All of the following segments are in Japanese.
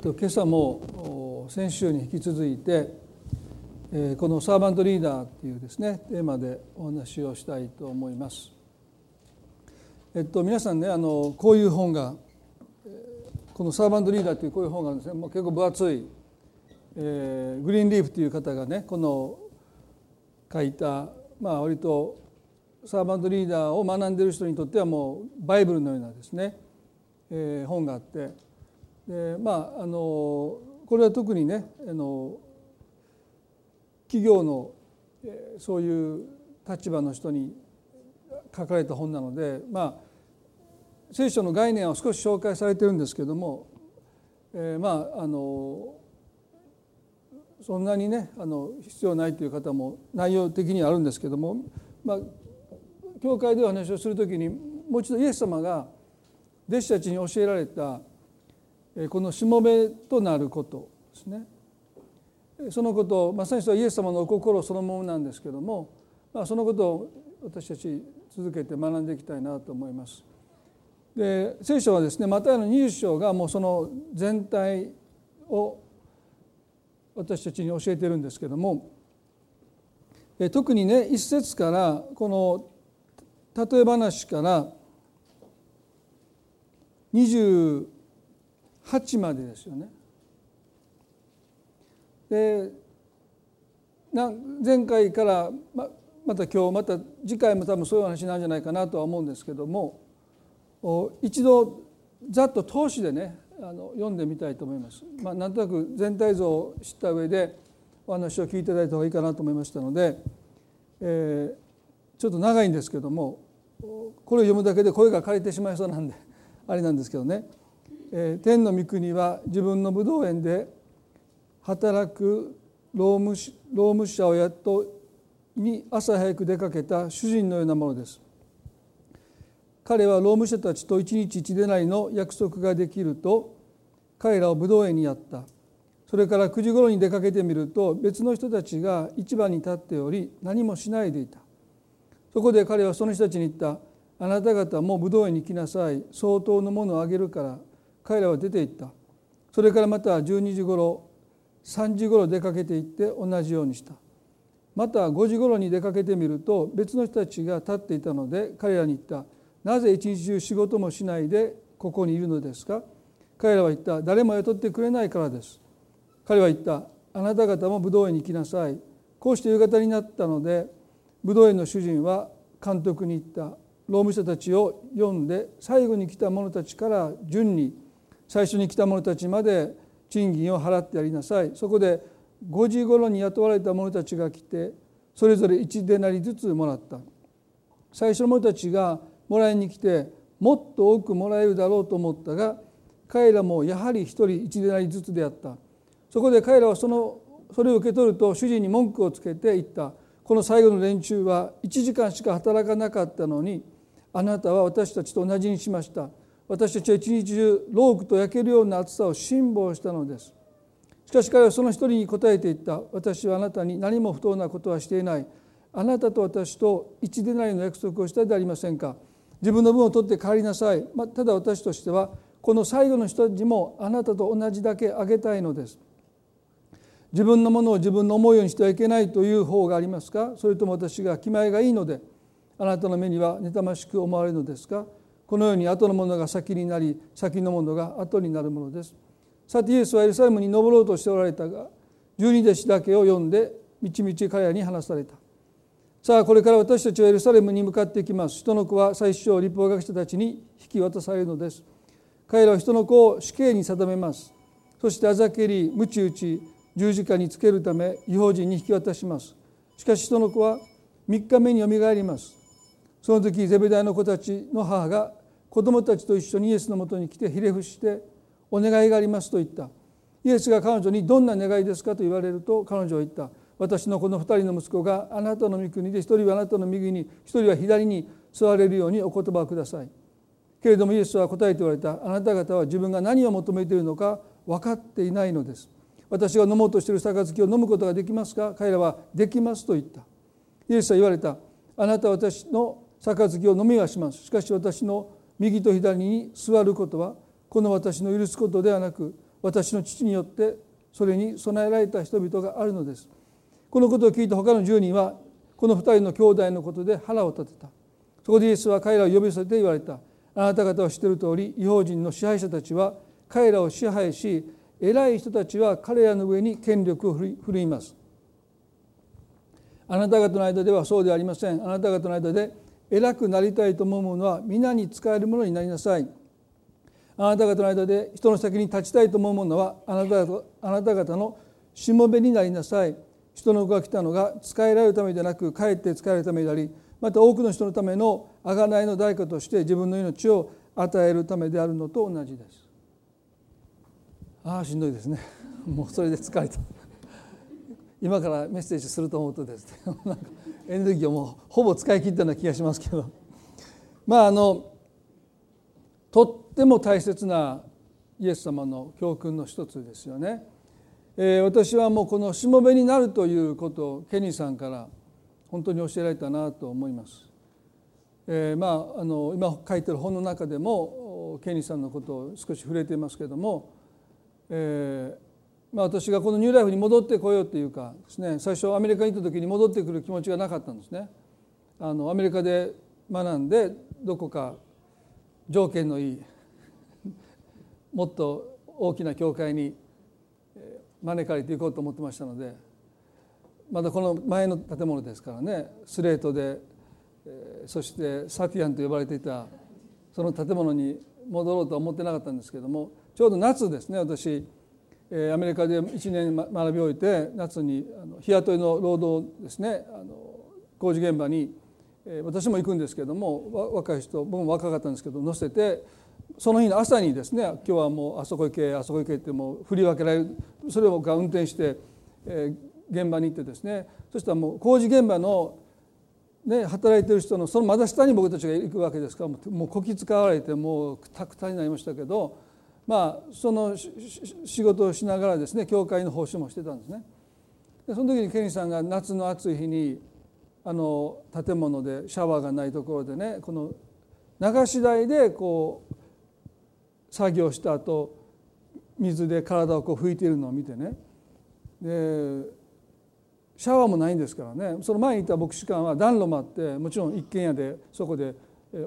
と、今朝も先週に引き続いて、この「サーバントリーダー」っていうですねテーマでお話をしたいと思います。えっと、皆さんねあのこういう本がこの「サーバントリーダー」というこういう本があるんですねもう結構分厚い、え、グリーンリーフという方がねこの書いたまあ割とサーバントリーダーを学んでいる人にとってはもうバイブルのようなですね、え、本があってでまああのこれは特にねあの企業のそういう立場の人に書かれた本なのでまあ聖書の概念を少し紹介されてるんですけども、えー、まああのそんなにねあの必要ないという方も内容的にはあるんですけども、まあ、教会でお話をする時にもう一度イエス様が弟子たちに教えられたこのしもべとなることですねそのことまさにそれはイエス様のお心そのものなんですけども、まあ、そのことを私たち続けて学んでいきたいなと思います。で聖書はですねマタイの20章がもうその全体を私たちに教えてるんですけども特にね一節からこの例え話から20 8までですよね。で前回からままた今日また次回も多分そういう話なんじゃないかなとは思うんですけども一度ざっと通しでねあの読んでみたいと思います。まあ、なんとなく全体像を知った上でお話を聞いていただいた方がいいかなと思いましたので、えー、ちょっと長いんですけどもこれを読むだけで声が枯れてしまいそうなんであれなんですけどね天の御国は自分の武道園で働く労務労務者を雇に朝早く出かけた主人のようなものです。彼は労務者たちと一日一でないの約束ができると彼らを武道園にやった。それから9時ごろに出かけてみると別の人たちが市場に立っており何もしないでいた。そこで彼はその人たちに言った。あなた方も武道園に来なさい。相当のものをあげるから彼らは出て行った。それからまた12時ごろ3時ごろ出かけて行って同じようにした。また5時ごろに出かけてみると別の人たちが立っていたので彼らに言った。なぜ一日中仕事もしないでここにいるのですか？彼らは言った。誰も雇ってくれないからです。彼は言った。あなた方も武道園に来なさい。こうして夕方になったので武道園の主人は監督に言った。労務者たちを読んで最後に来た者たちから順に最初に来た者たちまで賃金を払ってやりなさい。そこで5時頃に雇われた者たちが来てそれぞれ1デナリずつもらった。最初の者たちがもらいに来てもっと多くもらえるだろうと思ったが彼らもやはり1人1デナリずつであった。そこで彼らはそのそれを受け取ると主人に文句をつけて言った。この最後の連中は1時間しか働かなかったのにあなたは私たちと同じにしました。私たちは一日中ロークと焼けるような暑さを辛抱したのです。しかし彼はその一人に答えていった。私はあなたに何も不当なことはしていない。あなたと私と一でないの約束をしたでありませんか。自分の分を取って帰りなさい、まあ、ただ私としてはこの最後の人たちもあなたと同じだけあげたいのです。自分のものを自分の思うようにしてはいけないという方がありますか。それとも私が気前がいいのであなたの目には妬ましく思われるのですか。このように後のものが先になり先のものが後になるものです。さてイエスはエルサレムに登ろうとしておられたが十二弟子だけを読んでみちみち彼らに話された。さあこれから私たちはエルサレムに向かっていきます。人の子は最初立法学者たちに引き渡されるのです。彼らは人の子を死刑に定めます。そしてあざけり鞭打ち十字架につけるため違法人に引き渡します。しかし人の子は3日目によみがえります。その時ゼベダイの子たちの母が子供たちと一緒にイエスのもとに来てひれ伏して「お願いがあります」と言った。イエスが彼女に「どんな願いですか?」と言われると彼女は言った「私のこの二人の息子があなたの御国で一人はあなたの右に一人は左に座れるようにお言葉をください」けれどもイエスは答えておられた「あなた方は自分が何を求めているのか分かっていないのです」私が飲もうとしている杯を飲むことができますか？彼らはできますと言った。イエスは言われた。あなたは私の杯を飲みはします。しかし私の右と左に座ることはこの私の許すことではなく私の父によってそれに備えられた人々があるのです。このことを聞いた他の10人はこの2人の兄弟のことで腹を立てた。そこでイエスは彼らを呼び寄せて言われた。あなた方は知っている通り違法人の支配者たちは彼らを支配し偉い人たちは彼らの上に権力を振るいます。あなた方の間ではそうではありません。あなた方の間で偉くなりたいと思う者は皆に仕えるものになりなさい。あなた方の間で人の先に立ちたいと思う者はあなた方あなた方のしもべになりなさい。人の子が来たのが使えられるためでなくかえって使えるためでありまた多くの人のための贖いの代価として自分の命を与えるためであるのと同じです。ああしんどいですね。もうそれで疲れた。今からメッセージすると思うとですね なんかエネルギーをもうほぼ使い切ったような気がしますけどまああのとっても大切なイエス様の教訓の一つですよね。えー、私はもうこのしもべになるということをケニーさんから本当に教えられたなと思います。えー、まああの今書いてる本の中でもケニーさんのことを少し触れていますけれども、えーまあ、私がこのニューライフに戻ってこようというかですね最初アメリカに行った時に戻ってくる気持ちがなかったんですね。あのアメリカで学んでどこか条件のいい もっと大きな教会に招かれていこうと思ってましたのでまだこの前の建物ですからねスレートでそしてサティアンと呼ばれていたその建物に戻ろうとは思ってなかったんですけどもちょうど夏ですね私アメリカで1年学び終えて夏に日雇いの労働ですね工事現場に私も行くんですけども若い人僕も若かったんですけど乗せてその日の朝にですね今日はもうあそこ行けあそこ行けってもう振り分けられるそれを僕は運転して、現場に行ってですねそしたらもう工事現場の、ね、働いてる人のそのまだ下に僕たちが行くわけですからもうこき使われてもうくたくたになりましたけどまあその仕事をしながらですね教会の奉仕もしてたんですね。でその時にケニーさんが夏の暑い日にあの建物でシャワーがないところでねこの流し台でこう作業した後水で体をこう拭いているのを見てねでシャワーもないんですからねその前にいた牧師館は暖炉もあってもちろん一軒家でそこで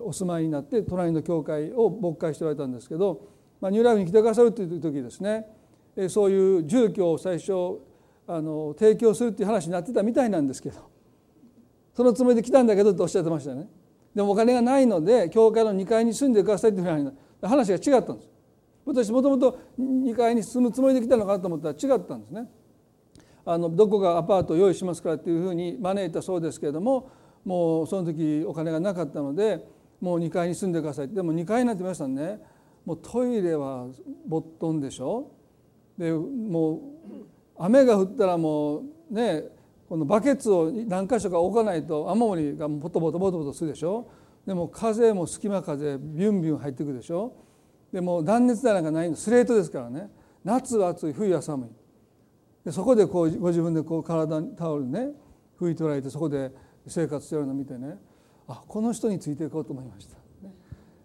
お住まいになって隣の教会を牧会しておられたんですけど、まあ、ニューライフに来てくださるという時ですね。そういう住居を最初あの提供するっていう話になってたみたいなんですけど。そのつもりで来たんだけどとおっしゃってましたよね。でもお金がないので教会の2階に住んでくださいっていうふうに話が違ったんです。私もともと2階に住むつもりで来たのかなと思ったら違ったんですね。あのどこがアパートを用意しますからっていうふうに招いたそうですけれどももうその時お金がなかったのでもう2階に住んでください。でも2階になって皆さんね。もうトイレはボットンでしょ？でもう雨が降ったらもうねこのバケツを何箇所か置かないと雨漏りがボトボトボトボトするでしょ？でも風も隙間風ビュンビュン入ってくるでしょ？でも断熱材なんかないの。スレートですからね。夏は暑い冬は寒い。でそこでこうご自分でこう体にタオルね拭いておられてそこで生活してるのを見てねあこの人についていこうと思いました、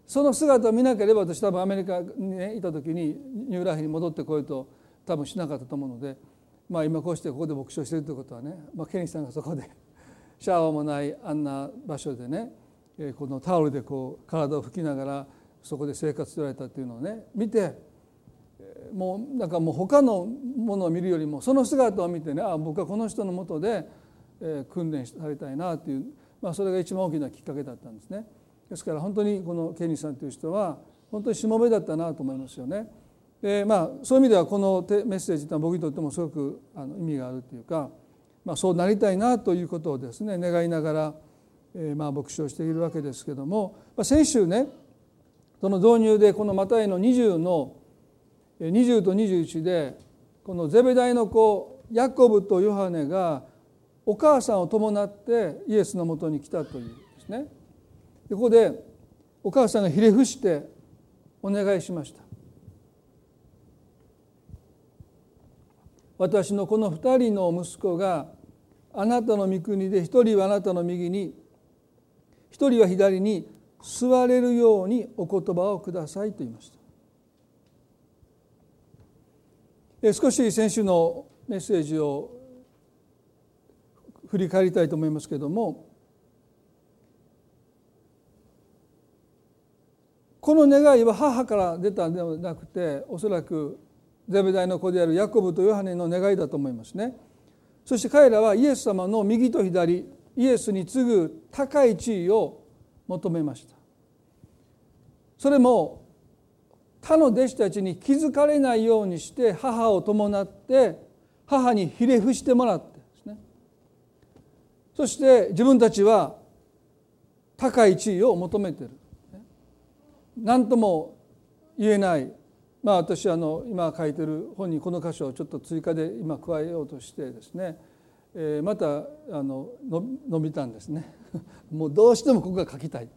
その姿を見なければ私多分アメリカに、ね、いた時にニューライフに戻ってこようと多分しなかったと思うので、まあ、今こうしてここで牧師をしているということはね、まあ、ケニーさんがそこで シャワーもないあんな場所でねこのタオルでこう体を拭きながらそこで生活しておられたっていうのをね見てもうなんかもう他のものを見るよりもその姿を見てねあ僕はこの人のもとで訓練されたいなっていう、まあ、それが一番大きなきっかけだったんですね。ですから本当にこのケニーさんという人は本当にしもべだったなと思いますよね。でまあそういう意味ではこのメッセージというのは僕にとってもすごく意味があるというか、まあ、そうなりたいなということをですね願いながらまあ牧師をしているわけですけども先週ねその導入でこのマタイの20の20と21でこのゼベダイの子ヤコブとヨハネがお母さんを伴ってイエスのもとに来たというですねここでお母さんがひれ伏してお願いしました。私のこの2人の息子があなたの御国で一人はあなたの右に一人は左に座れるようにお言葉をくださいと言いました。少し先週のメッセージを振り返りたいと思いますけれどもこの願いは母から出たんではなくておそらくゼベダイの子であるヤコブとヨハネの願いだと思いますね。そして彼らはイエス様の右と左イエスに次ぐ高い地位を求めました。それも他の弟子たちに気づかれないようにして母を伴って母にひれ伏してもらってですねそして自分たちは高い地位を求めてる何とも言えない。まあ私あの今書いてる本にこの箇所をちょっと追加で今加えようとしてですね、え、またあの伸びたんですね。もうどうしてもここが書きたい。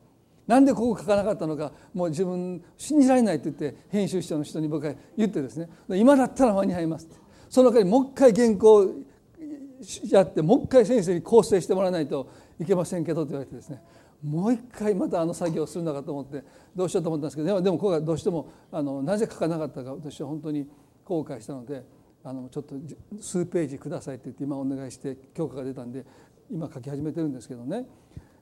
なんでここ書かなかったのかもう自分信じられないって言って編集者の人に僕は言ってですね。今だったら間に合います。ってその代わりもう一回原稿やってもう一回先生に構成してもらわないといけませんけどと言われてですね。もう一回またあの作業をするのかと思ってどうしようと思ったんですけどでもでもここがどうしてもあのなぜ書かなかったか私は本当に後悔したのであのちょっと数ページくださいって言って今お願いして許可が出たんで今書き始めてるんですけどね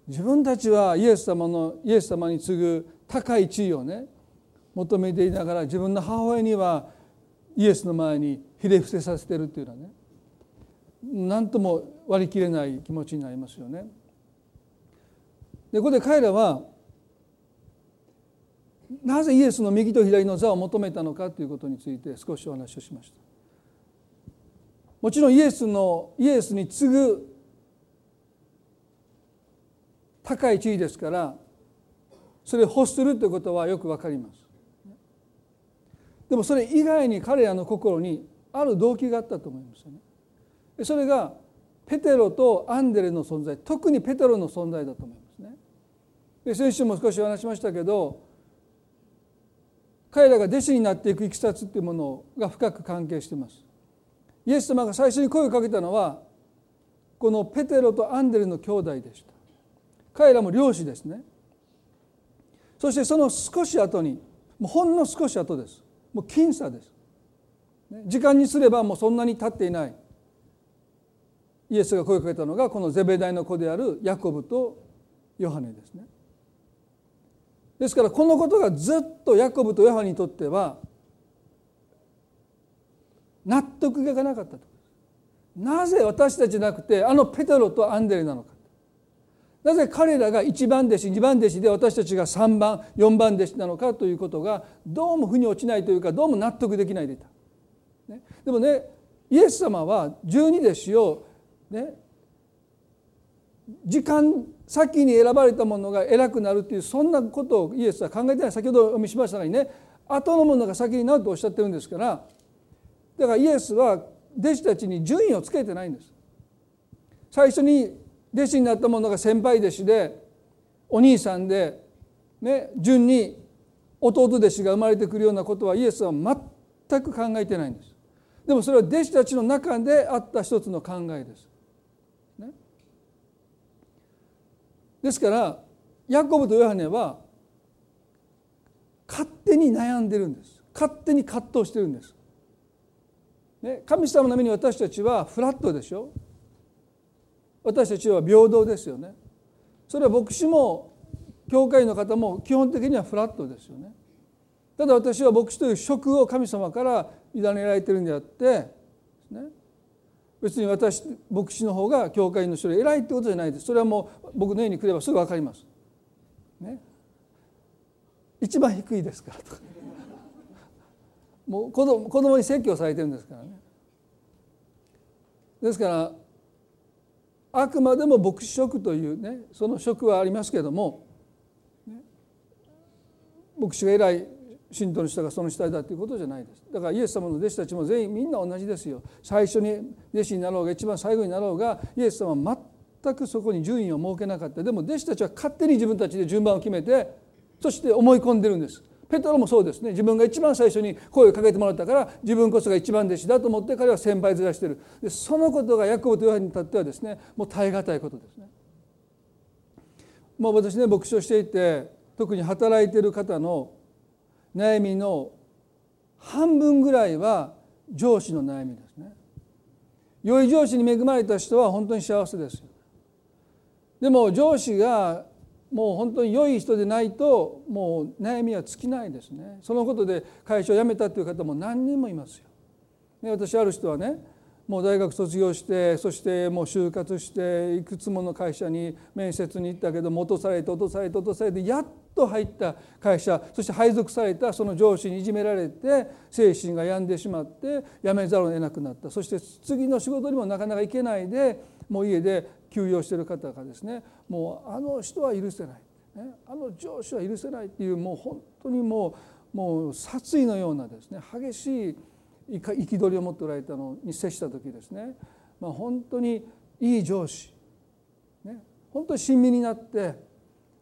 自分たちはイエス様のイエス様に次ぐ高い地位をね求めていながら自分の母親にはイエスの前にひれ伏せさせてるっていうのはね何とも割り切れない気持ちになりますよね。でここで彼らはなぜイエスの右と左の座を求めたのかということについて少しお話をしました。もちろんイエスのイエスに次ぐ高い地位ですからそれを欲するということはよくわかります。でもそれ以外に彼らの心にある動機があったと思いますよね。それがペテロとアンデレの存在特にペテロの存在だと思います。で先週も少しお話しましたけど彼らが弟子になっていくいきさつっていうものが深く関係しています。イエス様が最初に声をかけたのはこのペテロとアンデルの兄弟でした。彼らも漁師ですね。そしてその少し後にもうほんの少し後です。もう僅差です。時間にすればもうそんなに経っていない。イエスが声をかけたのがこのゼベダイの子であるヤコブとヨハネですね。ですからこのことがずっとヤコブとヨハネにとっては納得がいかなかったと。なぜ私たちじゃなくてあのペテロとアンデレなのか。なぜ彼らが1番弟子2番弟子で私たちが3番4番弟子なのかということがどうも腑に落ちないというかどうも納得できないでいた。ね、でもねイエス様は十二弟子をね時間先に選ばれたものが偉くなるっていうそんなことをイエスは考えてない先ほどお読みしましたがにね後のものが先になるとおっしゃってるんですからだからイエスは弟子たちに順位をつけてないんです。最初に弟子になったものが先輩弟子でお兄さんで、ね、順に弟弟子が生まれてくるようなことはイエスは全く考えてないんです。でもそれは弟子たちの中であった一つの考えです。ですからヤコブとヨハネは勝手に悩んでるんです勝手に葛藤してるんです。ね、神様の目に私たちはフラットでしょ私たちは平等ですよね。それは牧師も教会の方も基本的にはフラットですよね。ただ私は牧師という職を神様から委ねられてるんであってです、ね、別に私牧師の方が教会の人より偉いってことじゃないですそれはもう僕の家に来ればすぐ分かります。ね、一番低いですからとかもう子供子供に説教されてるんですからね。ですからあくまでも牧師職というねその職はありますけども、ね、牧師が偉い信徒の人がその主体だということじゃないです。だからイエス様の弟子たちも全員みんな同じですよ。最初に弟子になろうが一番最後になろうがイエス様は全くそこに順位を設けなかった。でも弟子たちは勝手に自分たちで順番を決めてそして思い込んでるんです。ペトロもそうですね。自分が一番最初に声をかけてもらったから自分こそが一番弟子だと思って彼は先輩ずらしてる。でそのことがヤコブとヨハネにとってはですねもう耐え難いことですね。もう私ね牧師をしていて特に働いてる方の悩みの半分ぐらいは上司の悩みですね。良い上司に恵まれた人は本当に幸せですよでも上司がもう本当に良い人でないともう悩みは尽きないですね。そのことで会社を辞めたという方も何人もいますよ。で私ある人はねもう大学卒業してそしてもう就活していくつもの会社に面接に行ったけども落とされて落とされて落とされてやっと入った会社そして配属されたその上司にいじめられて精神が病んでしまって辞めざるを得なくなった。そして次の仕事にもなかなか行けないでもう家で休養している方がですねもうあの人は許せない、ね、あの上司は許せないっていうもう本当にもうもう殺意のようなですね激しい憤りを持っておられたのに接した時ですね、まあ、本当にいい上司、ね、本当に親身になって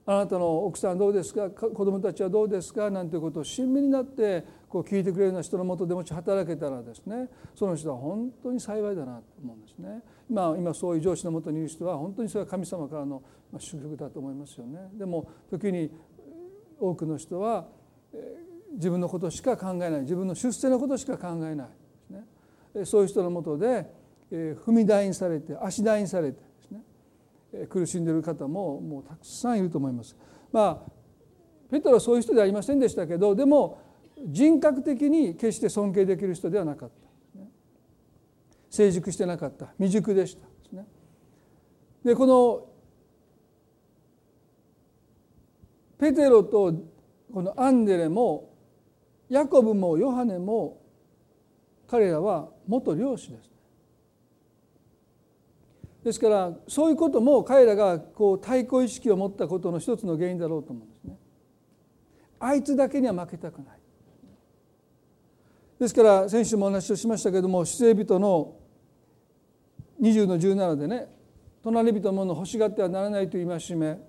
あなたの奥さんどうですか？子供たちはどうですか？なんていうことを親身になってこう聞いてくれるような人のもとでもし働けたらですね。その人は本当に幸いだなと思うんですね。まあ、今そういう上司のもとにいる人は本当にそれは神様からの祝福だと思いますよね。でも時に多くの人は自分のことしか考えない。自分の出世のことしか考えないですね。そういう人のもとで踏み台にされて足台にされて苦しんでいる方ももうたくさんいると思います。まあペトロはそういう人ではありませんでしたけどでも人格的に決して尊敬できる人ではなかった、成熟してなかった未熟でしたですね。でこのペテロとこのアンデレもヤコブもヨハネも彼らは元漁師です。ですからそういうことも彼らがこう対抗意識を持ったことの一つの原因だろうと思うんですね。あいつだけには負けたくない。ですから先週もお話をしましたけれども出エ人の20の17でね隣人のものを欲しがってはならないという戒め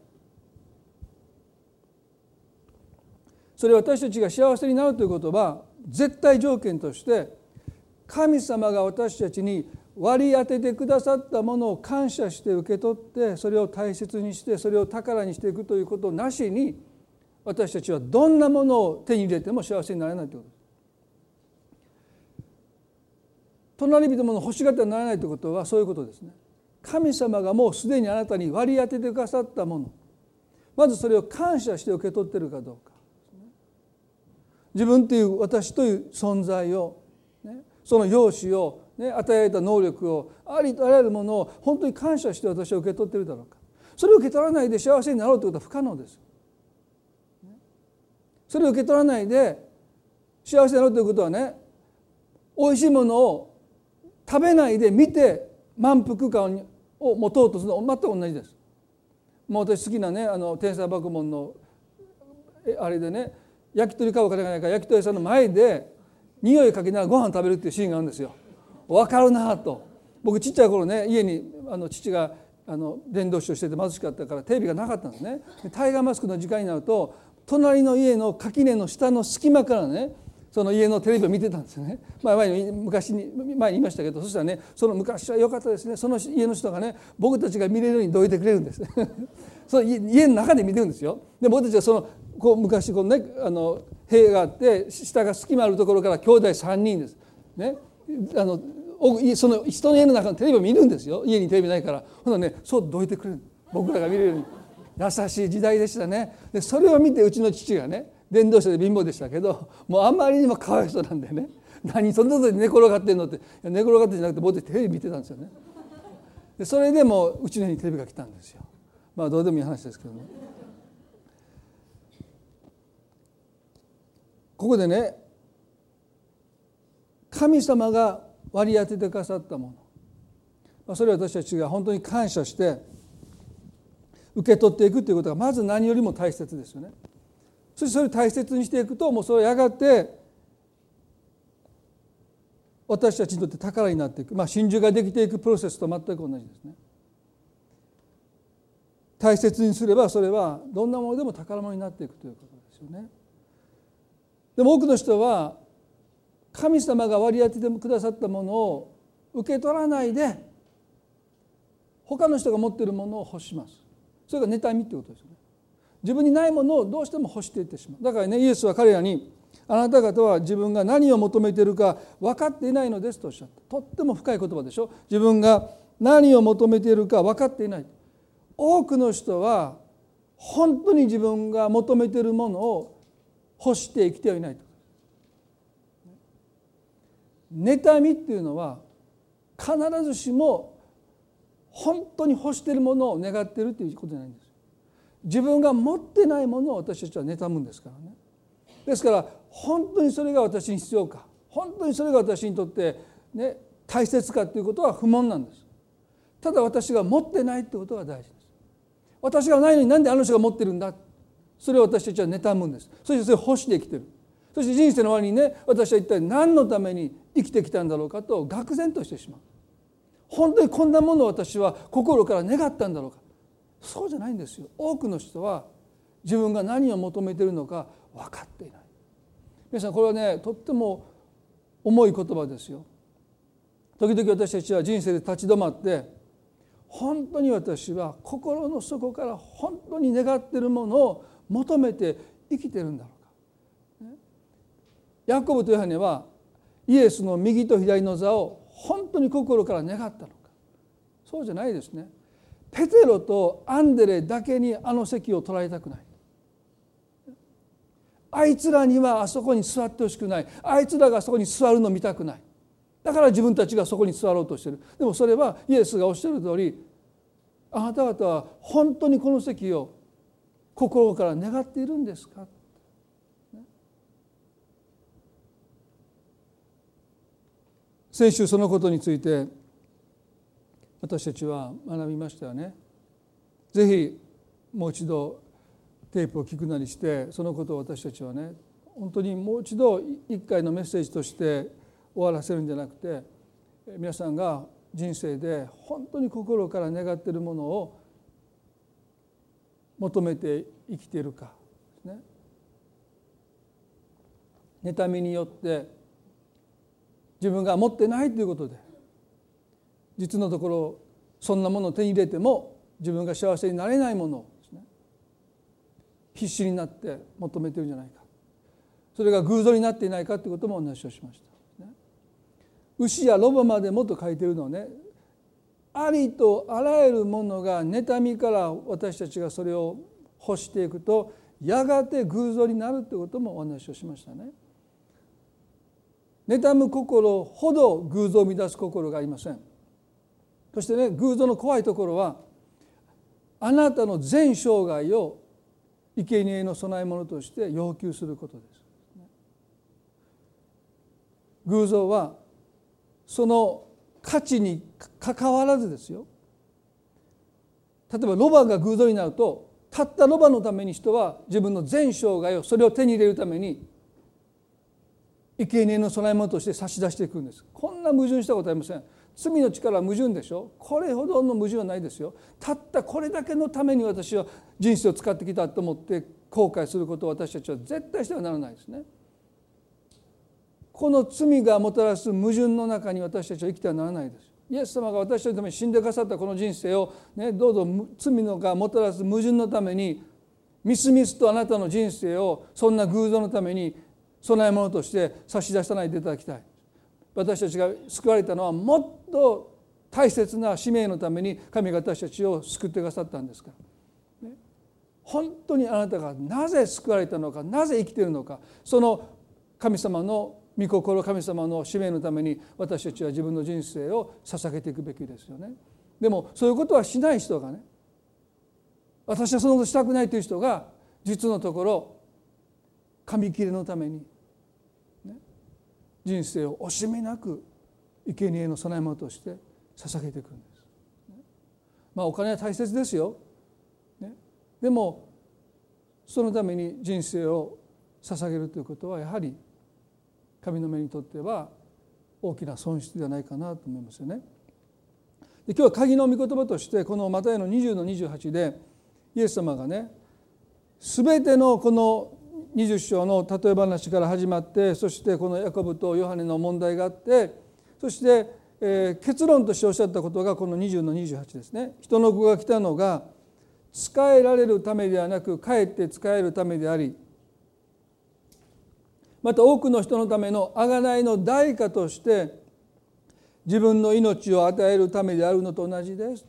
それ私たちが幸せになるということは絶対条件として神様が私たちに割り当ててくださったものを感謝して受け取ってそれを大切にしてそれを宝にしていくということなしに私たちはどんなものを手に入れても幸せになれないということです。隣人のもの欲しがってはならないということはそういうことですね。神様がもうすでにあなたに割り当ててくださったものまずそれを感謝して受け取っているかどうか自分という私という存在を、その容姿を、ね、与えられた能力をありとあらゆるものを本当に感謝して私は受け取っているだろうかそれを受け取らないで幸せになろうということは不可能です。それを受け取らないで幸せになろうということはねおいしいものを食べないで見て満腹感を持とうとするのは全く同じです。もう私好きなねあの天才爆問のあれでね焼き鳥買うお金がないから焼き鳥屋さんの前で匂いかけながらご飯食べるっていうシーンがあるんですよ。分かるなと僕ちっちゃい頃ね家にあの父があの伝道師をしてて貧しかったからテレビがなかったんですね。タイガーマスクの時間になると隣の家の垣根の下の隙間からねその家のテレビを見てたんですよね、まあ、前に昔に前に言いましたけどそしたらねその昔は良かったですねその家の人がね僕たちが見れるようにどいてくれるんですその家の中で見てるんですよ。で僕たちはそのこう昔このねあの塀があって下が隙間あるところから兄弟3人です。ね、あのその人の家の中のテレビを見るんですよ。家にテレビないから。ほんなねそうどいてくれる僕らが見れるように優しい時代でしたね。でそれを見てうちの父がね伝道者で貧乏でしたけどもうあんまりにもかわいそうなんでね。何そんなことで寝転がってんのって。寝転がってじゃなくて僕テレビ見てたんですよね。でそれでもうちの家にテレビが来たんですよ。まあどうでもいい話ですけどねここでね神様が割り当ててくださったものそれを私たちが本当に感謝して受け取っていくということがまず何よりも大切ですよね。そしてそれを大切にしていくともうそれはやがて私たちにとって宝になっていく、まあ、真珠ができていくプロセスと全く同じですね。大切にすればそれはどんなものでも宝物になっていくということですよね。でも多くの人は神様が割り当ててくださったものを受け取らないで他の人が持っているものを欲します。それが妬みってことですよね。自分にないものをどうしても欲していってしまう。だからねイエスは彼らにあなた方は自分が何を求めているか分かっていないのですとおっしゃった。とっても深い言葉でしょ。自分が何を求めているか分かっていない。多くの人は本当に自分が求めているものを欲して生きてはいないと。妬みっていうのは必ずしも本当に欲しているものを願っているということじゃないんです。自分が持ってないものを私たちは妬むんですからね。ですから本当にそれが私に必要か。本当にそれが私にとってね大切かということは不問なんです。ただ私が持ってないってことが大事。私がないのになんであの人が持ってるんだ？それを私たちは妬むんです。そしてそれを欲してきてる。そして人生の終わりにね私は一体何のために生きてきたんだろうかと愕然としてしまう。本当にこんなものを私は心から願ったんだろうか。そうじゃないんですよ。多くの人は自分が何を求めているのか分かっていない。皆さんこれはねとっても重い言葉ですよ。時々私たちは人生で立ち止まって本当に私は心の底から本当に願ってるものを求めて生きてるんだろうか。ヤコブとヨハネはイエスの右と左の座を本当に心から願ったのか。そうじゃないですね。ペテロとアンデレだけにあの席を捉えたくない。あいつらにはあそこに座ってほしくない。あいつらがあそこに座るの見たくない。だから自分たちがそこに座ろうとしてるでもそれはイエスがおっしゃる通りあなた方は本当にこの席を心から願っているんですか？先週そのことについて私たちは学びましたよね。ぜひもう一度テープを聞くなりしてそのことを私たちはね本当にもう一度一回のメッセージとして終わらせるんじゃなくて皆さんが人生で本当に心から願っているものを求めて生きているかね。妬みによって自分が持ってないということで実のところそんなものを手に入れても自分が幸せになれないものをですね。必死になって求めてるんじゃないか。それが偶像になっていないかということもお話をしました、牛やロバまでもと書いてるのはねありとあらゆるものが妬みから私たちがそれを欲していくとやがて偶像になるということもお話をしましたね。妬む心ほど偶像を乱す心がありません。そしてね偶像の怖いところはあなたの全生涯を生贄の供え物として要求することです。偶像はその価値にかかわらずですよ。例えばロバが偶像になるとたったロバのために人は自分の全生涯をそれを手に入れるために生贄の供え物として差し出していくんです。こんな矛盾したことありません。罪の力は矛盾でしょ。これほどの矛盾はないですよ。たったこれだけのために私は人生を使ってきたと思って後悔することを私たちは絶対してはならないですね。この罪がもたらす矛盾の中に私たちは生きてはならないです。イエス様が私たちのために死んでくださったこの人生を、ね、どうぞ罪のがもたらす矛盾のためにみすみすとあなたの人生をそんな偶像のために供え物として差し出さないでいただきたい。私たちが救われたのはもっと大切な使命のために神が私たちを救ってくださったんですから、ね、本当にあなたがなぜ救われたのかなぜ生きているのかその神様の御心神様の使命のために私たちは自分の人生を捧げていくべきですよね。でもそういうことはしない人がね私はそのことしたくないという人が実のところ紙切れのために人生を惜しみなく生贄の供え物として捧げていくんです。まあお金は大切ですよ。ね、でもそのために人生を捧げるということはやはり神の目にとっては大きな損失ではないかなと思いますよね。で今日は鍵の御言葉としてこのマタイの20の28でイエス様がね全てのこの20章の例え話から始まってそしてこのヤコブとヨハネの問題があってそして、えー、結論としておっしゃったことがこの20の28ですね。人の子が来たのが仕えられるためではなくかえって仕えるためでありまた多くの人のための贖いの代価として自分の命を与えるためであるのと同じです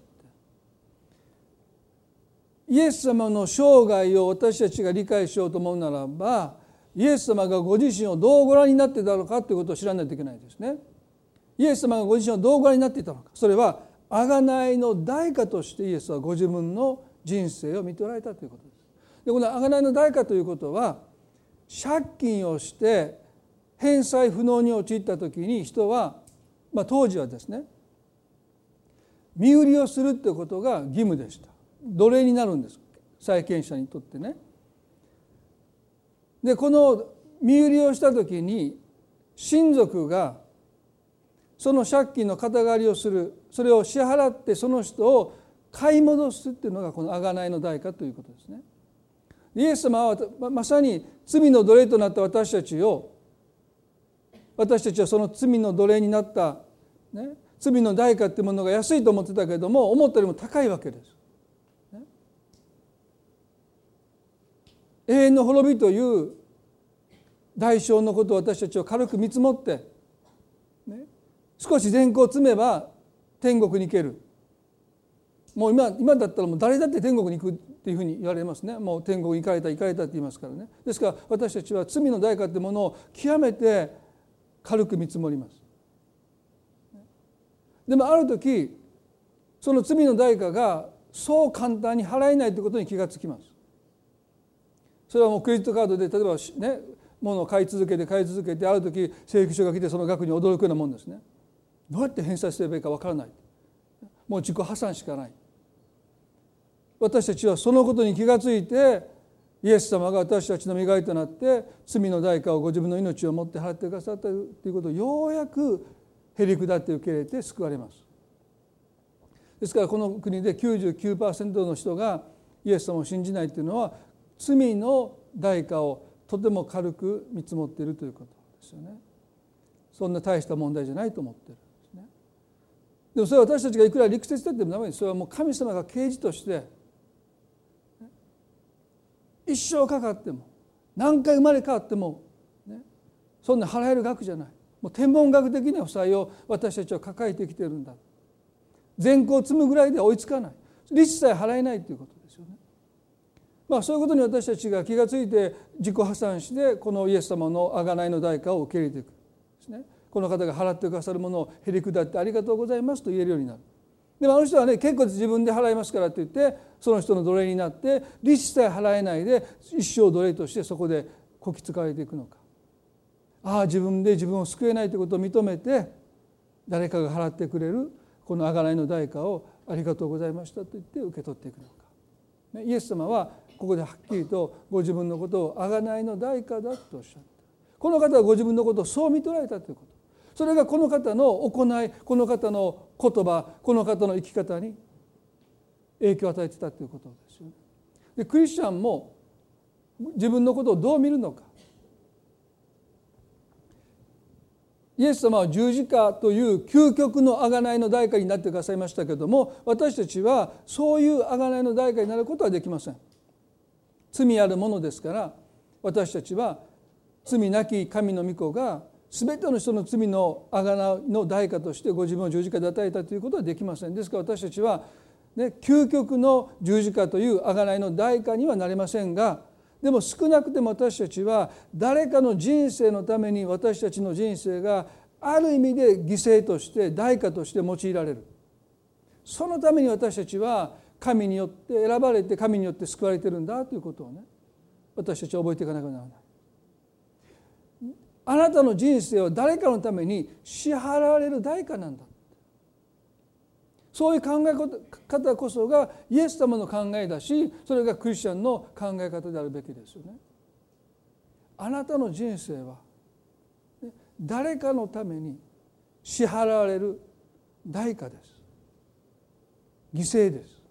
イエス様の生涯を私たちが理解しようと思うならばイエス様がご自身をどうご覧になってたのかということを知らないといけないですね。イエス様がご自身をどうご覧になっていたのかそれは贖いの代価としてイエスはご自分の人生を見ておられたということです。でこの贖いの代価ということは借金をして返済不能に陥った時に人は、まあ、当時はですね身売りをするということが義務でした。奴隷になるんです債権者にとってね。でこの身売りをした時に親族がその借金の肩代わりをするそれを支払ってその人を買い戻すっていうのがこの贖いの代価ということですね。イエス様はまさに罪の奴隷となった私たちを私たちはその罪の奴隷になった、ね、罪の代価っていうものが安いと思ってたけれども思ったよりも高いわけです。永遠の滅びという代償のことを私たちは軽く見積もって、ね、少し善行を積めば天国に行ける。もう今今だったらもう誰だって天国に行くっていうふうに言われますね。もう天国に行かれた行かれたって言いますからね。ですから私たちは罪の代価ってものを極めて軽く見積もります。でもある時その罪の代価がそう簡単に払えないということに気がつきます。それはもうクレジットカードで例えばね物を買い続けて買い続けてある時請求書が来てその額に驚くようなもんですね。どうやって返済すればいいかわからない。もう自己破産しかない。私たちはそのことに気がついてイエス様が私たちの磨いとなって罪の代価をご自分の命をもって払ってくださったということをようやくへり下って受け入れて救われますですからこの国で99%の人がイエス様を信じないというのは罪の代価をとても軽く見積もっているということですよね。そんな大した問題じゃないと思ってるんですね。でもそれは私たちがいくら理屈だってもダメですそれはもう神様が刑事として一生かかっても何回生まれ変わっても、ね、そんな払える額じゃない。もう天文学的な負債を私たちは抱えてきてるんだ。善行を積むぐらいで追いつかない。利子さえ払えないということですよね。まあ、そういうことに私たちが気が付いて自己破産してこのイエス様の贖いの代価を受け入れていく。ですね。この方が払ってくださるものをへりくだってありがとうございますと言えるようになる。でもあの人はね結構自分で払いますからって言ってその人の奴隷になって利子さえ払えないで一生奴隷としてそこでこき使われていくのか。ああ自分で自分を救えないということを認めて誰かが払ってくれるこの贖いの代価をありがとうございましたと言って受け取っていくのか。イエス様はここではっきりとご自分のことを贖いの代価だとおっしゃった。この方はご自分のことをそう見とられたということ。それがこの方の行いこの方の言葉この方の生き方に影響を与えてたということですよね。でクリスチャンも自分のことをどう見るのかイエス様は十字架という究極の贖いの代価になってくださいましたけれども私たちはそういう贖いの代価になることはできません。罪あるものですから私たちは罪なき神の御子が全ての人の罪の贖いの代価としてご自分を十字架で与えたということはできませんですから私たちは、ね、究極の十字架という贖いの代価にはなれませんがでも少なくても私たちは誰かの人生のために私たちの人生がある意味で犠牲として代価として用いられるそのために私たちは神によって選ばれて神によって救われてるんだということをね私たちは覚えていかなきゃならない。あなたの人生は誰かのために支払われる代価なんだ。そういう考え方こそがイエス様の考えだしそれがクリスチャンの考え方であるべきですよね。あなたの人生は誰かのために支払われる代価です。犠牲です。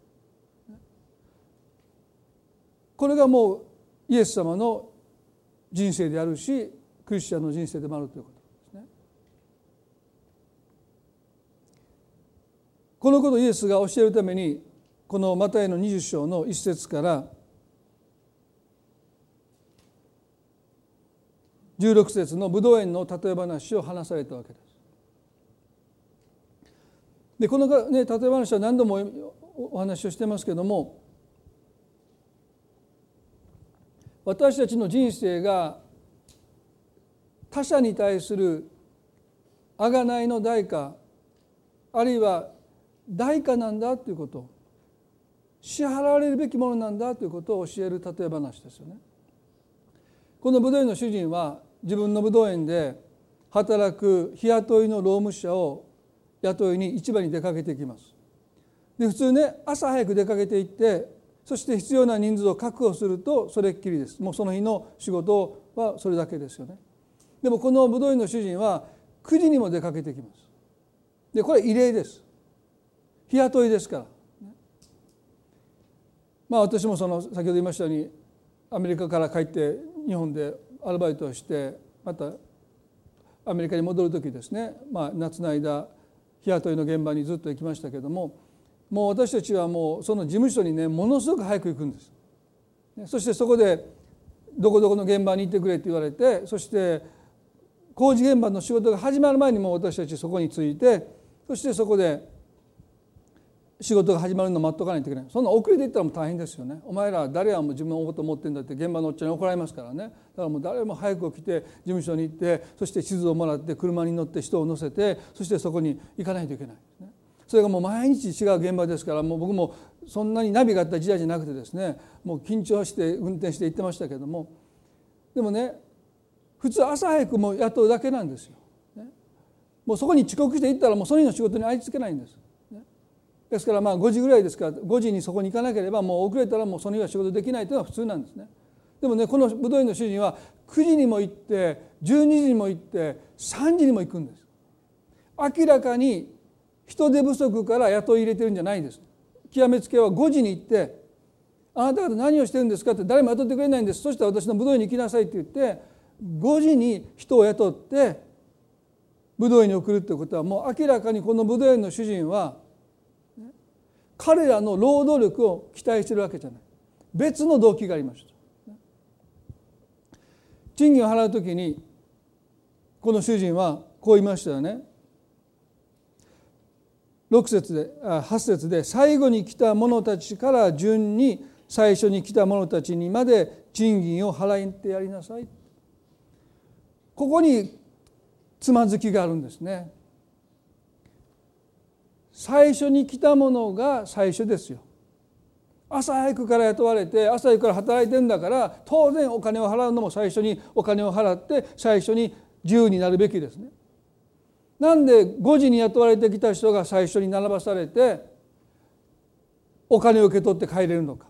これがもうイエス様の人生であるしクリスチャンの人生でもあるということですね。このことをイエスが教えるためにこのマタイの20章の一節から16節の武道園の例え話を話されたわけです。でこの、ね、例え話は何度もお話をしてますけども私たちの人生が他者に対する贖いの代価あるいは代価なんだということ支払われるべきものなんだということを教える例え話ですよね。この武道園の主人は自分の武道園で働く日雇いの労務者を雇いに市場に出かけていきます。で普通ね朝早く出かけていってそして必要な人数を確保するとそれっきりですもうその日の仕事はそれだけですよね。でもこの武道園の主人は9時にも出かけてきます。でこれ異例です。日雇いですから。まあ私もその先ほど言いましたようにアメリカから帰って日本でアルバイトをしてまたアメリカに戻る時ですね、まあ、夏の間日雇いの現場にずっと行きましたけどももう私たちはもうその事務所にねものすごく早く行くんです。そしてそこでどこどこの現場に行ってくれって言われてそして工事現場の仕事が始まる前にも私たちそこに着いてそしてそこで仕事が始まるのを待っとかないといけない。そんな遅れていったらもう大変ですよね。お前ら誰はもう自分のこと思ってんだって現場のおっちゃんに怒られますからね。だからもう誰も早く起きて事務所に行ってそして地図をもらって車に乗って人を乗せてそしてそこに行かないといけない。それがもう毎日違う現場ですからもう僕もそんなにナビがあった時代じゃなくてですねもう緊張して運転して行ってましたけども。でもね普通朝早くも雇うだけなんですよ。もうそこに遅刻して行ったらもうその日の仕事にあいつけないんです。ですからまあ5時ぐらいですから5時にそこに行かなければもう遅れたらもうその日は仕事できないというのは普通なんですね。でもねこの武道院の主人は9時にも行って12時にも行って3時にも行くんです。明らかに人手不足から雇い入れてるんじゃないんです。極めつけは5時に行って「あなた方何をしてるんですか?」って誰も雇ってくれないんですそしたら私の武道院に行きなさいって言って5時に人を雇って武道園に送るってことはもう明らかにこの武道園の主人は彼らの労働力を期待してるわけじゃない。別の動機がありました。賃金を払う時にこの主人はこう言いましたよね。6節で8節で最後に来た者たちから順に最初に来た者たちにまで賃金を払ってやりなさい。ここにつまずきがあるんですね。最初に来たものが最初ですよ。朝早くから雇われて朝早くから働いてんだから当然お金を払うのも最初にお金を払って最初に自由になるべきですね。なんで5時に雇われてきた人が最初に並ばされてお金を受け取って帰れるのか。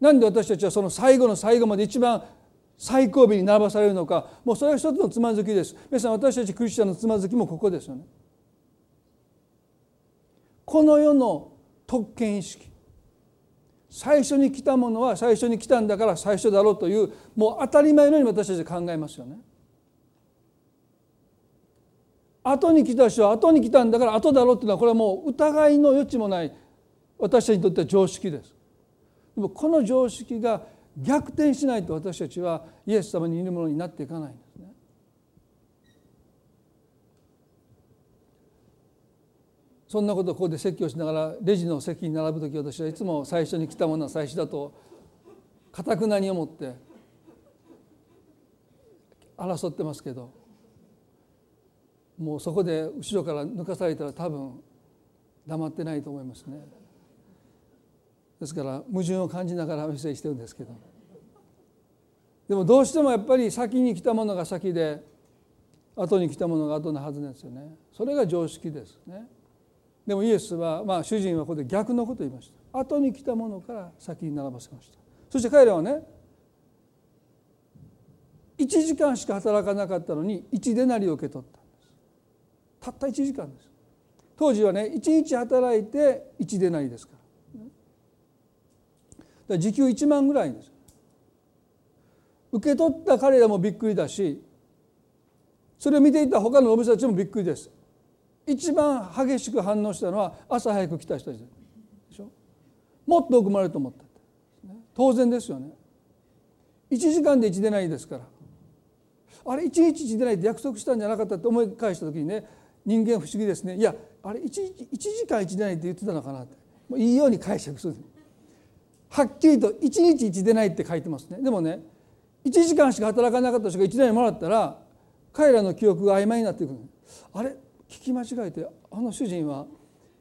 なんで私たちはその最後の最後まで一番最後尾に並ばされるのかもうそれは一つのつまずきです。皆さん私たちクリスチャンのつまずきもここですよね。この世の特権意識。最初に来たものは最初に来たんだから最初だろうというもう当たり前のように私たち考えますよね。後に来た人は後に来たんだから後だろうっていうのはこれはもう疑いの余地もない私たちにとっては常識です。でもこの常識が逆転しないと私たちはイエス様にいるものになっていかないんですね。そんなことをここで説教しながらレジの席に並ぶ時私はいつも最初に来たものは最初だとかたくなに思って争ってますけどもうそこで後ろから抜かされたら多分黙ってないと思いますね。ですから矛盾を感じながらメッセージしてるんですけど。でもどうしてもやっぱり先に来たものが先で後に来たものが後のはずなんですよね。それが常識ですね。でもイエスはまあ主人はここで逆のことを言いました。後に来たものから先に並ばせました。そして彼らはね1時間しか働かなかったのに1デナリを受け取ったんです。たった1時間です。当時はね1日働いて1デナリですから時給1万ぐらいです受け取った彼らもびっくりだしそれを見ていた他のお店たちもびっくりです。一番激しく反応したのは朝早く来た人たちでしょ？もっと多くもらえると思った当然ですよね。1時間で1でないですから。あれ一日一でないって約束したんじゃなかったって思い返した時にね人間不思議ですね。いやあれ 1, 1時間1でないって言ってたのかなって。もういいように解釈する。はっきりと1日1でないって書いてますね。でもね1時間しか働かなかった人が1台もらったら彼らの記憶が曖昧になっていくあれ？聞き間違えてあの主人は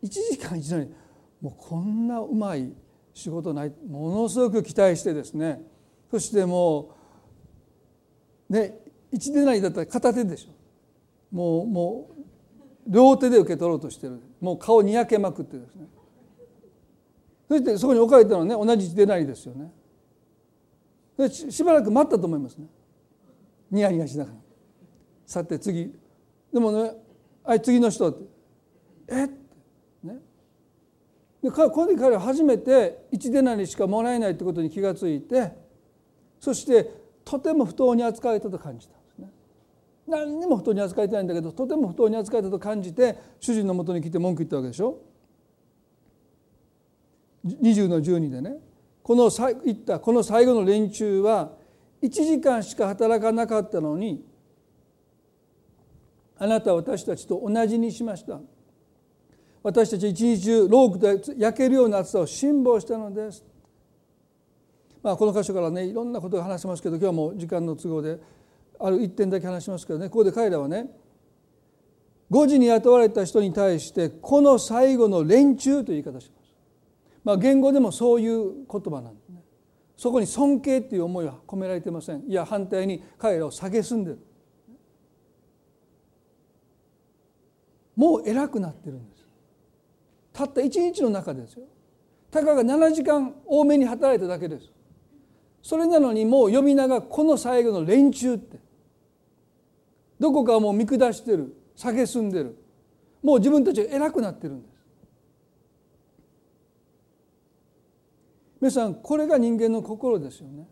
1時間1台もうこんなうまい仕事ないものすごく期待してですね。そしてもうね1でないだったら片手でしょ。もうもう両手で受け取ろうとしてる。もう顔にやけまくってですね。そしてそこに置かれたのはね同じでないですよね。でしばらく待ったと思いますね。ニヤニヤしながら。さて次。でもねあい次の人って。えっ？ね。でこの時彼は初めて1デナリしかもらえないってことに気がついてそしてとても不当に扱われたと感じたんですね。何にも不当に扱われてないんだけどとても不当に扱われたと感じて主人のもとに来て文句言ったわけでしょ。20の12でねこの言ったこの最後の連中は1時間しか働かなかったのにあなたは私たちと同じにしました。私たち一日中ロークで焼けるような暑さを辛抱したのです、まあ、この箇所からねいろんなことが話せますけど今日はもう時間の都合である一点だけ話しますけどねここで彼らはね5時に雇われた人に対してこの最後の連中という言い方します。まあ、言語でもそういう言葉なんですね。そこに尊敬っていう思いは込められていません。いや反対に彼らを蔑んでる。もう偉くなってるんですたった一日の中ですよ。たかが7時間多めに働いただけです。それなのにもう呼び名がこの最後の連中って。どこかもう見下してる。蔑んでる。もう自分たちが偉くなってるんです。皆さんこれが人間の心ですよね。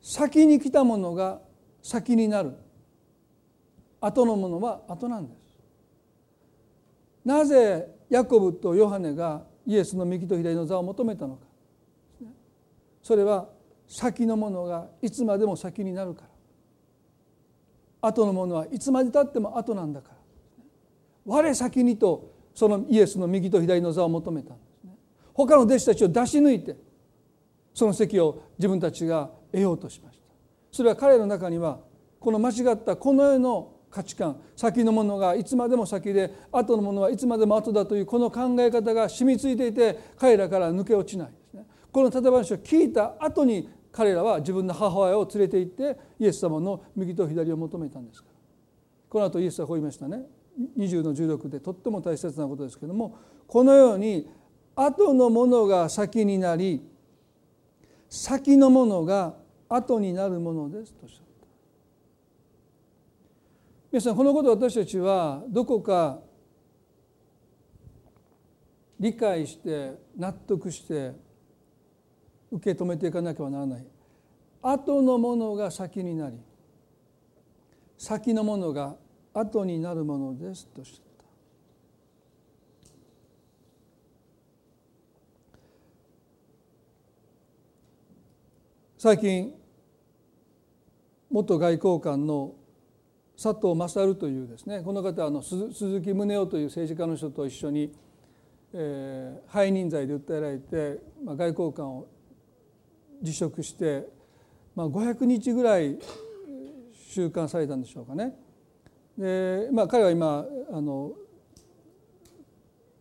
先に来たものが先になる。後のものは後なんです。なぜヤコブとヨハネがイエスの右と左の座を求めたのか。それは先のものがいつまでも先になるから。後のものはいつまでたっても後なんだから。我先にとそのイエスの右と左の座を求めた他の弟子たちを出し抜いてその席を自分たちが得ようとしました。それは彼の中にはこの間違ったこの世の価値観先のものがいつまでも先で後のものはいつまでも後だというこの考え方が染みついていて彼らから抜け落ちないですね。この例え話を聞いた後に彼らは自分の母親を連れて行ってイエス様の右と左を求めたんですから。この後イエスはこう言いましたね。20の16でとっても大切なことですけどもこのように後のものが先になり先のものが後になるものですとおっしゃった。皆さんこのことを私たちはどこか理解して納得して受け止めていかなければならない。後のものが先になり先のものが後になるものですとおっしゃった。最近元外交官の佐藤勝というですねこの方あの鈴木宗男という政治家の人と一緒に、えー、背任罪で訴えられて、まあ、外交官を辞職して、まあ、500日ぐらい収監されたんでしょうかね。でまあ、彼は今あの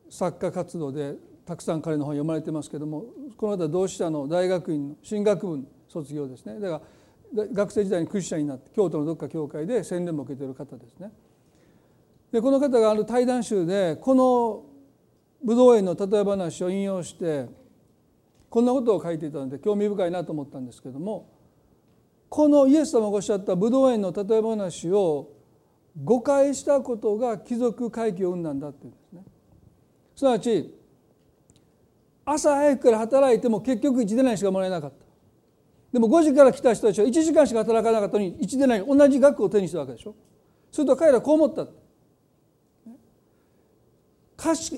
作家活動でたくさん彼の本読まれてますけどもこの方同志社の大学院の進学部卒業ですねだから学生時代にクリスチャンになって京都のどっか教会で洗礼も受けてる方ですね。でこの方がある対談集でこの武道園の例え話を引用してこんなことを書いていたので興味深いなと思ったんですけどもこのイエス様がおっしゃった武道園の例え話を誤解したことが貴族回帰を生んだんだっていうんですね。すなわち朝早くから働いても結局1でないしかもらえなかった。でも5時から来た人たちは1時間しか働かなかったのに1でない同じ額を手にしたわけでしょ。すると彼らこう思った。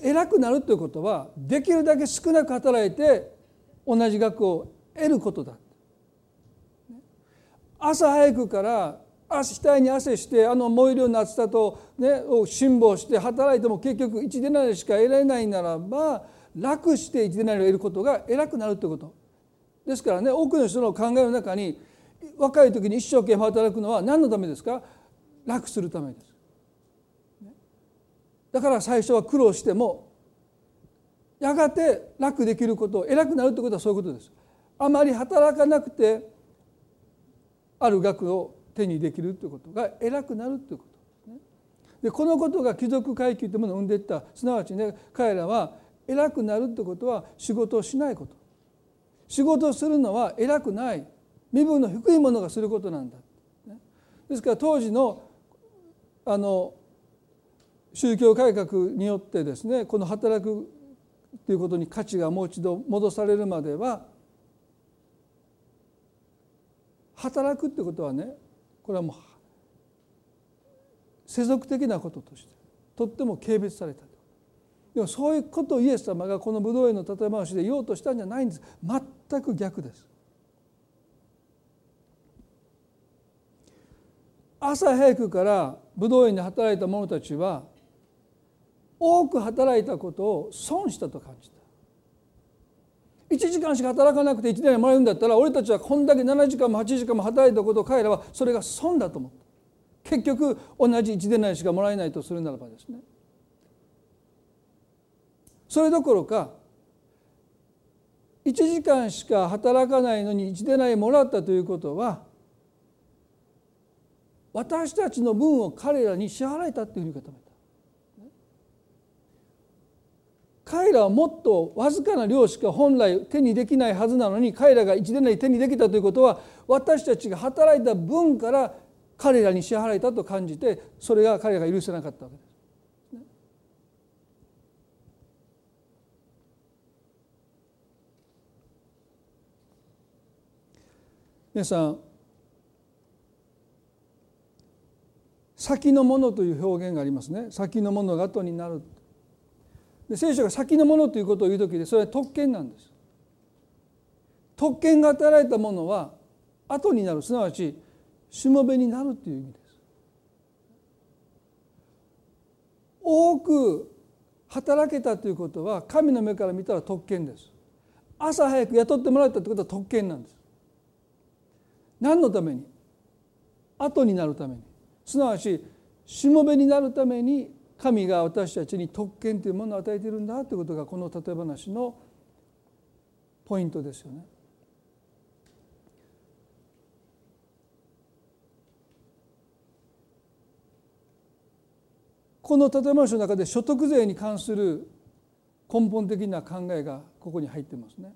偉くなるということはできるだけ少なく働いて同じ額を得ることだ。朝早くから額に汗してあの燃えるような暑さと、ね、を辛抱して働いても結局1デナリしか得られないならば楽して1デナリを得ることが偉くなるということ。ですからね多くの人の考えの中に若い時に一生懸命働くのは何のためですか？楽するためです。だから最初は苦労してもやがて楽できること偉くなるということはそういうことです。あまり働かなくてある額を手にできるということが偉くなるということで。このことが貴族階級というものを生んでいったすなわちね彼らは偉くなるということは仕事をしないこと仕事をするのは偉くない。身分の低いものがすることなんだ。ですから当時のあの宗教改革によってですねこの働くということに価値がもう一度戻されるまでは働くってことはねこれはもう世俗的なこととしてとっても軽蔑されたでもそういうことをイエス様がこの武道園の建回しで言おうとしたんじゃないんです。全く逆です。朝早くから武道園で働いた者たちは多く働いたことを損したと感じた。1時間しか働かなくて1年もらえるんだったら俺たちはこんだけ7時間も8時間も働いたことを彼らはそれが損だと思った。結局同じ1年内しかもらえないとするならばですね。それどころか1時間しか働かないのに1年内もらったということは私たちの分を彼らに支払えたっていうふうに受け止めた彼らはもっとわずかな量しか本来手にできないはずなのに彼らが一年内手にできたということは私たちが働いた分から彼らに支払えたと感じてそれが彼らが許せなかったわけです。皆さん先のものという表現がありますね。先のものが後になる。で聖書が先のものということを言う時でそれは特権なんです。特権が与えられたものは後になる。すなわちしもべになるという意味です。多く働けたということは神の目から見たら特権です。朝早く雇ってもらったということは特権なんです。何のために？後になるためにすなわちしもべになるために神が私たちに特権というものを与えているんだということがこの例え話のポイントですよね。この建物の中で所得税に関する根本的な考えがここに入ってますね。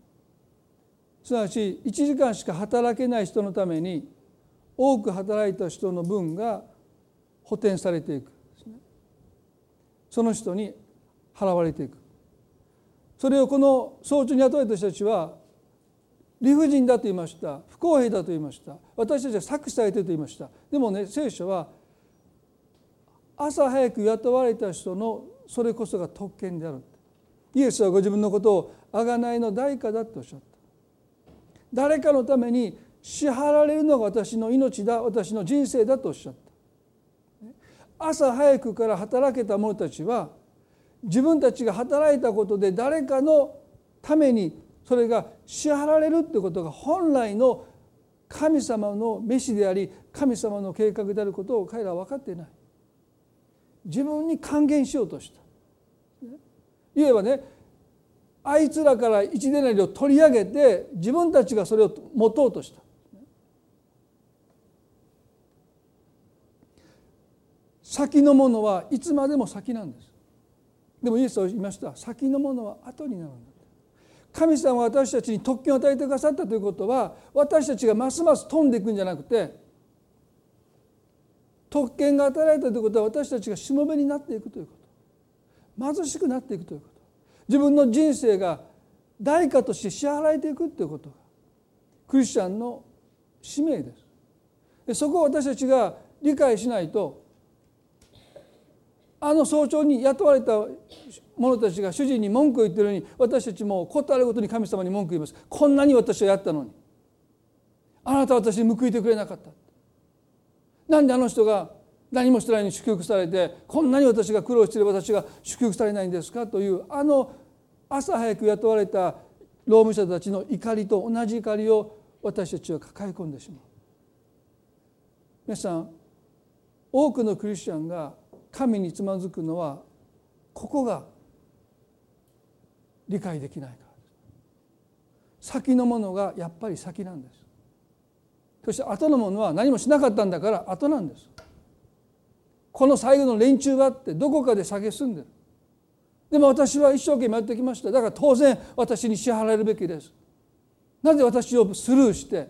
すなわち1時間しか働けない人のために多く働いた人の分が補填されていく。その人に払われていく。それをこの早朝に雇われた人たちは理不尽だと言いました。不公平だと言いました。私たちは搾取されていると言いました。でもね聖書は朝早く雇われた人のそれこそが特権であるイエスはご自分のことを贖いの代価だとおっしゃった。誰かのために支払われるのが私の命だ私の人生だとおっしゃった。朝早くから働けた者たちは自分たちが働いたことで誰かのためにそれが支払われるってことが本来の神様の召しであり神様の計画であることを彼らは分かっていない。自分に還元しようとした。言えばねあいつらから一年なりを取り上げて自分たちがそれを持とうとした。先のものはいつまでも先なんです。でもイエスは言いました。先のものは後になるんだ。神様は私たちに特権を与えてくださったということは私たちがますます飛んでいくんじゃなくて特権が与えられたということは私たちがしもべになっていくということ。貧しくなっていくということ。自分の人生が代価として支払えていくということがクリスチャンの使命です。でそこを私たちが理解しないとあの早朝に雇われた者たちが主人に文句を言ってるのに私たちも事あるごとに神様に文句言います。こんなに私はやったのにあなたは私に報いてくれなかった。なんであの人が何もしてないのに祝福されてこんなに私が苦労している私が祝福されないんですかというあの朝早く雇われた労務者たちの怒りと同じ怒りを私たちは抱え込んでしまう。皆さん多くのクリスチャンが神につまずくのはここが理解できないからです。先のものがやっぱり先なんです。そして後のものは何もしなかったんだから後なんです。この最後の連中はってどこかで蔑んでる。でも私は一生懸命やってきました。だから当然私に支払えるべきです。なぜ私をスルーして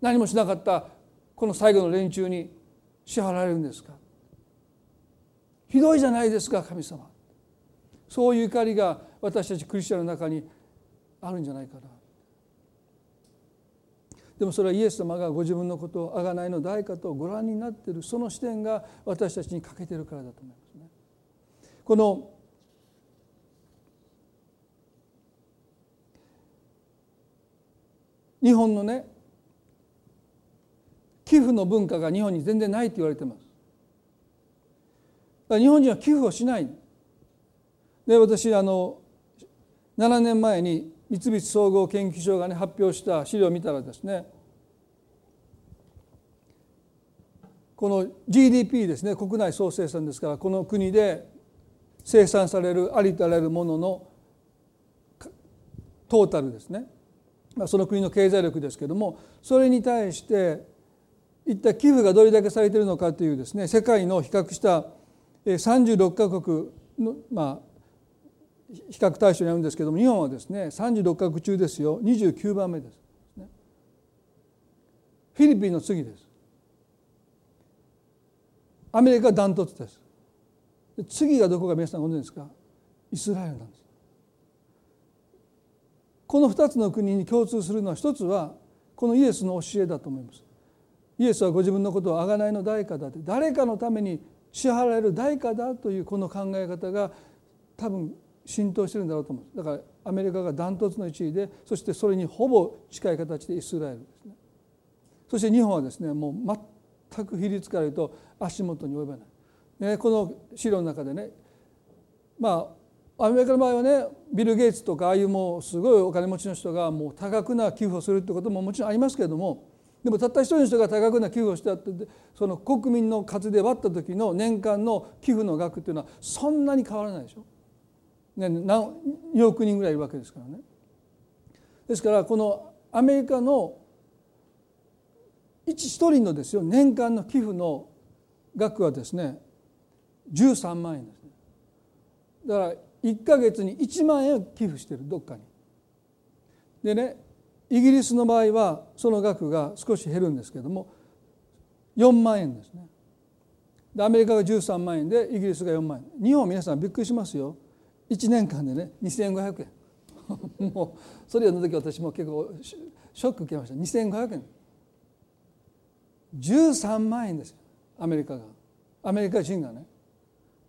何もしなかったこの最後の連中に支払われるんですか。ひどいじゃないですか神様。そういう怒りが私たちクリスチャンの中にあるんじゃないかな。でもそれはイエス様がご自分のことを贖いの代価とご覧になっているその視点が私たちに欠けているからだと思いますね。この日本のね寄付の文化が日本に全然ないって言われてます。日本人は寄付をしない。で私あの7年前に三菱総合研究所がね発表した資料を見たらですねこの GDP ですね国内総生産ですからこの国で生産されるありとあらゆるもののトータルですね。その国の経済力ですけどもそれに対して一体寄付がどれだけされているのかというですね世界の比較した36カ国のまあ比較対象にあるんですけども日本はですね36カ国中ですよ29番目です。フィリピンの次です。アメリカダントツです。次がどこか皆さんご存知ですか？イスラエルなんです。この2つの国に共通するのは一つはこのイエスの教えだと思います。イエスはご自分のことを贖いの代価だって誰かのために支払える代価だというこの考え方が多分浸透してるんだろうと思う。だからアメリカがダントツの1位でそしてそれにほぼ近い形でイスラエルですね。そして日本はですねもう全く比率から言うと足元に及ばない、ね、この資料の中でねまあアメリカの場合はねビル・ゲイツとかああいうもうすごいお金持ちの人がもう多額な寄付をするってことももちろんありますけれどもでもたった一人の人が多額な寄付をしてあってその国民の数で割った時の年間の寄付の額っていうのはそんなに変わらないでしょ。ね、何億人ぐらいいるわけですからね。ですからこのアメリカの一人のですよ年間の寄付の額はですね13万円ですね。だから1か月に1万円寄付してるどっかに。でねイギリスの場合はその額が少し減るんですけども4万円ですね。でアメリカが13万円でイギリスが4万円日本皆さんびっくりしますよ1年間でね2500円。もうそれをの時私も結構ショック受けました。2500円。13万円ですよ。アメリカが。アメリカ人がね。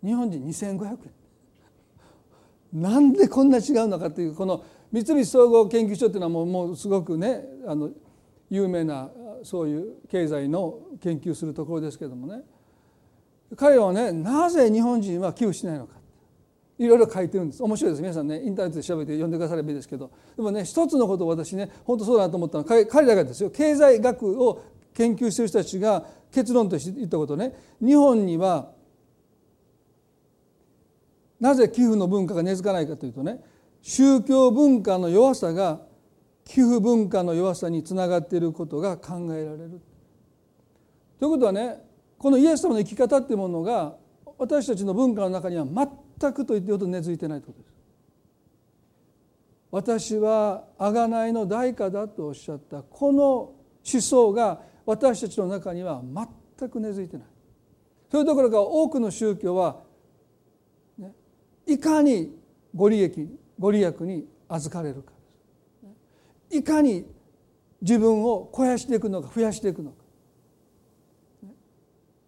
日本人2500円。なんでこんな違うのかというこの三菱総合研究所っていうのはもうもうすごくねあの有名なそういう経済の研究するところですけどもね。彼はねなぜ日本人は寄付しないのか。いろいろ書いてるんです。面白いです。皆さんねインターネットで調べて読んでくださればいいですけど。でもね一つのことを私ね本当そうだなと思ったのは彼らがですよ経済学を研究している人たちが結論として言ったことね。日本にはなぜ寄付の文化が根付かないかというとね宗教文化の弱さが寄付文化の弱さにつながっていることが考えられる。ということはねこのイエス様の生き方っていうものが私たちの文化の中には全くと言ってほど根付いてないということです。私は贖いの代価だとおっしゃったこの思想が私たちの中には全く根付いてない。そういうところが多くの宗教は、ね、いかにご利益ご利益に預かれるかいかに自分を肥やしていくのか増やしていくのか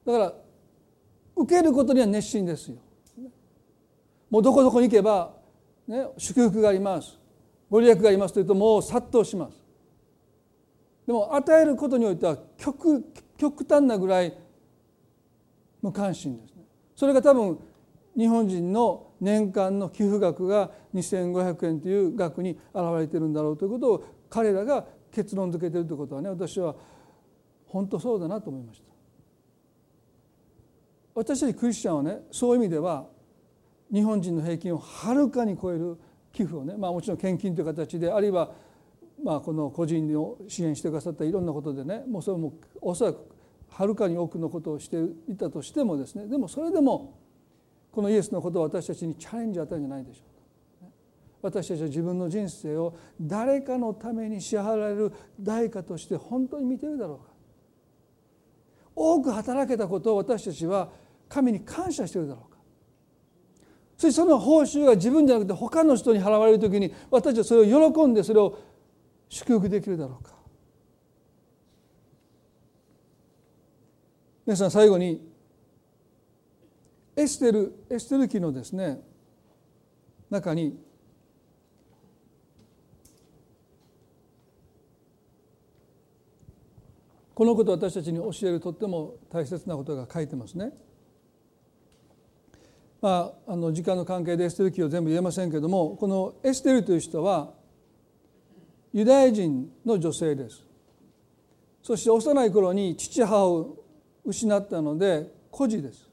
だから受けることには熱心ですよもうどこどこに行けば、ね、祝福があります。ご利益がありますというともう殺到します。でも与えることにおいては極極端なぐらい無関心ですね。それが多分日本人の年間の寄付額が2500円という額に表れているんだろうということを彼らが結論付けているということはね私は本当そうだなと思いました。私たちクリスチャンはねそういう意味では日本人の平均をはるかに超える寄付をね、まあ、もちろん献金という形であるいはまあこの個人を支援してくださったいろんなことでねもうそれもおそらくはるかに多くのことをしていたとしてもですねでもそれでもこのイエスのことを私たちにチャレンジを与えるんじゃないでしょうか。私たちは自分の人生を誰かのために支払われる代価として本当に見てるだろうか多く働けたことを私たちは神に感謝しているだろうかそしてその報酬が自分じゃなくて他の人に払われる時に私はそれを喜んでそれを祝福できるだろうか皆さん最後にエステルエステル記のですね中にこのことを私たちに教えるとっても大切なことが書いてますね。まあ、あの時間の関係でエステル記を全部言えませんけれどもこのエステルという人はユダヤ人の女性です。そして幼い頃に父母を失ったので孤児です。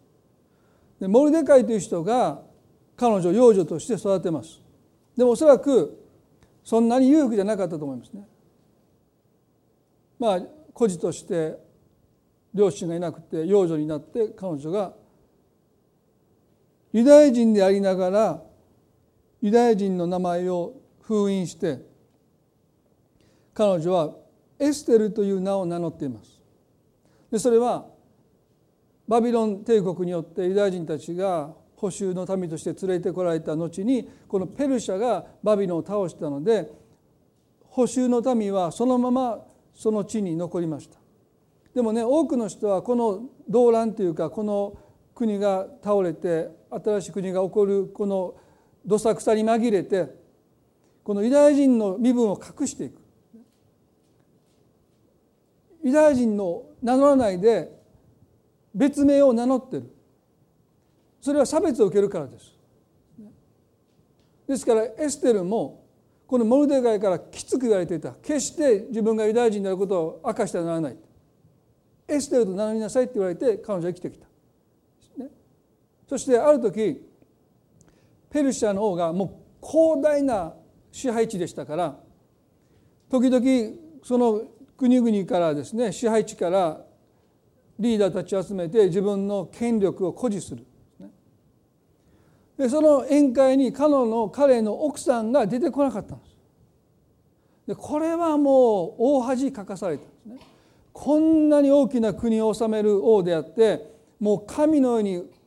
でモルデカイという人が彼女を養女として育てます。でもおそらくそんなに裕福じゃなかったと思いますね。まあ孤児として両親がいなくて養女になって彼女がユダヤ人でありながらユダヤ人の名前を封印して彼女はエステルという名を名乗っています。でそれはバビロン帝国によってユダヤ人たちが補修の民として連れてこられた後にこのペルシャがバビロンを倒したので補修の民はそのままその地に残りましたでもね多くの人はこの動乱というかこの国が倒れて新しい国が起こるこのどさくさに紛れてこのユダヤ人の身分を隠していく。ユダヤ人の名乗らないで別名を名乗ってる。それは差別を受けるからです。ですからエステルもこのモルデガイからきつく言われていた。決して自分がユダヤ人であることを明かしてはならない。エステルと名乗りなさいって言われて彼女は生きてきた、そしてある時ペルシャの王がもう広大な支配地でしたから時々その国々からですね支配地からリーダーたちを集めて自分の権力を誇示する。でその宴会に彼の彼の奥さんが出てこなかったんです。でこれはもう大恥かかされたんですね。こんなに大きな国を治める王であってもう神のように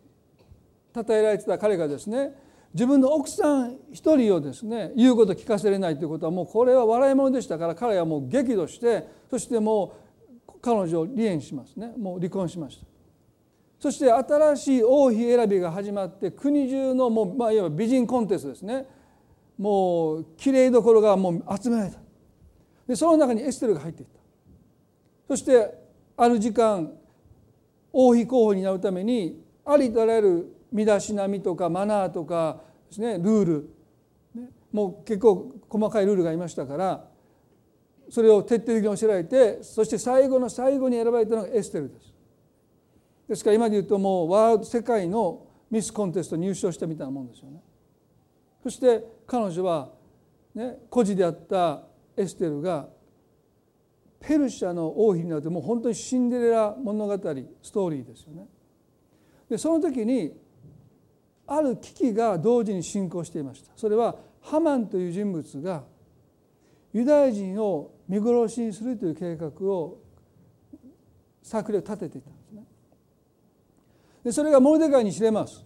称えられてた彼がですね自分の奥さん一人をですね言うこと聞かせれないということはもうこれは笑い物でしたから彼はもう激怒してそしてもう彼女を離縁しますね。もう離婚しました。そして新しい王妃選びが始まって国中のもう、まあ、いわば美人コンテストですね。もうきれいどころがもう集められた。でその中にエステルが入っていった。そしてある時間王妃候補になるためにありとあらゆる身だしなみとかマナーとかですねルール、もう結構細かいルールがありましたからそれを徹底的に教えられてそして最後の最後に選ばれたのがエステルです。ですから今で言うともうワールド世界のミスコンテスト入賞したみたいなもんですよね。そして彼女は、ね、孤児であったエステルがペルシャの王妃になってもう本当にシンデレラ物語ストーリーですよね。でその時にある危機が同時に進行していました。それはハマンという人物がユダヤ人を見殺しにするという計画を策略立てていたんですね。でそれがモルデカイに知れます。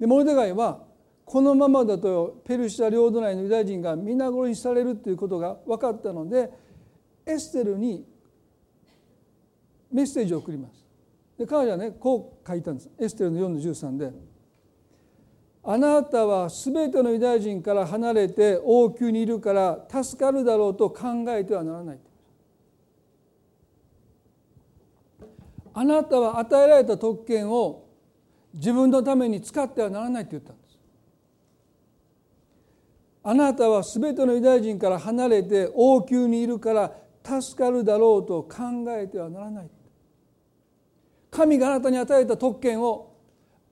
でモルデカイはこのままだとペルシャ領土内のユダヤ人が皆殺しされるということが分かったのでエステルにメッセージを送ります。で彼女はねこう書いたんですエステルの4の13であなたは全てのユダヤ人から離れて王宮にいるから助かるだろうと考えてはならない。あなたは与えられた特権を自分のために使ってはならないと言ったんです。あなたは全てのユダヤ人から離れて王宮にいるから助かるだろうと考えてはならない。神があなたに与えた特権を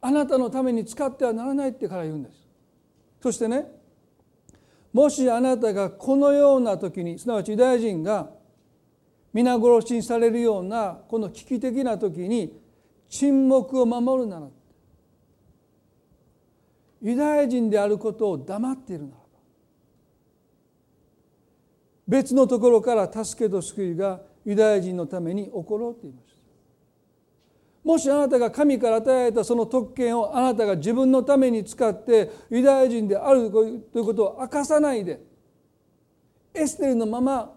あなたのために使ってはならないってから言うんです。そしてねもしあなたがこのような時にすなわちユダヤ人が皆殺しにされるようなこの危機的な時に沈黙を守るならユダヤ人であることを黙っているならば別のところから助けと救いがユダヤ人のために起ころうと言いましたもしあなたが神から与えられたその特権をあなたが自分のために使ってユダヤ人であるということを明かさないでエステルのまま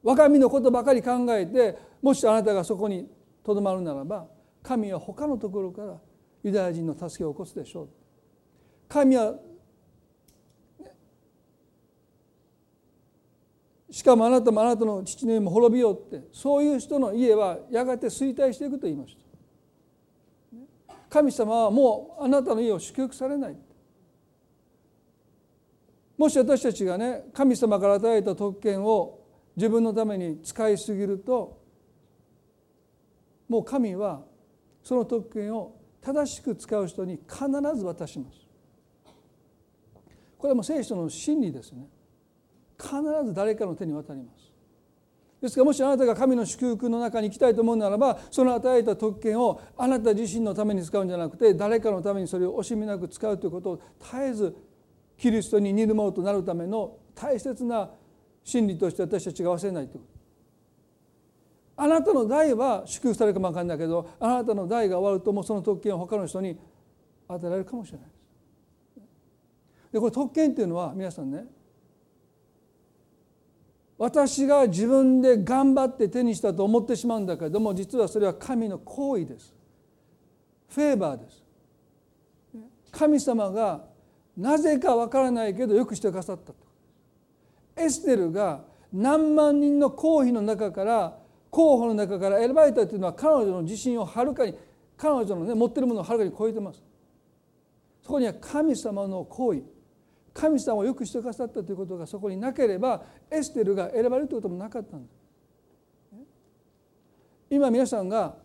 若みのことばかり考えてもしあなたがそこにとどまるならば神は他のところからユダヤ人の助けを起こすでしょう。神はしかもあなたもあなたの父の家も滅びようってそういう人の家はやがて衰退していくと言いました。神様はもうあなたの家を祝福されない。もし私たちがね神様から与えた特権を自分のために使いすぎるともう神はその特権を正しく使う人に必ず渡します。これはもう聖書の真理ですね。必ず誰かの手に渡ります。ですからもしあなたが神の祝福の中に行きたいと思うならばその与えた特権をあなた自身のために使うんじゃなくて誰かのためにそれを惜しみなく使うということを絶えずキリストに似るものとなるための大切な真理として私たちが忘れないということあなたの代は祝福されるかも分かんないけどあなたの代が終わるともうその特権を他の人に与えられるかもしれないです。でこれ特権っていうのは皆さんね私が自分で頑張って手にしたと思ってしまうんだけれども実はそれは神の行為です。フェーバーです。神様がなぜかわからないけどよくしてくださったと。エステルが何万人の皇妃の中から候補の中から選ばれたというのは彼女の自信をはるかに彼女の、ね、持ってるものをはるかに超えてます。そこには神様の行為。神様をよくしてくださったということがそこになければエステルが選ばれるということもなかったんです。今皆さんが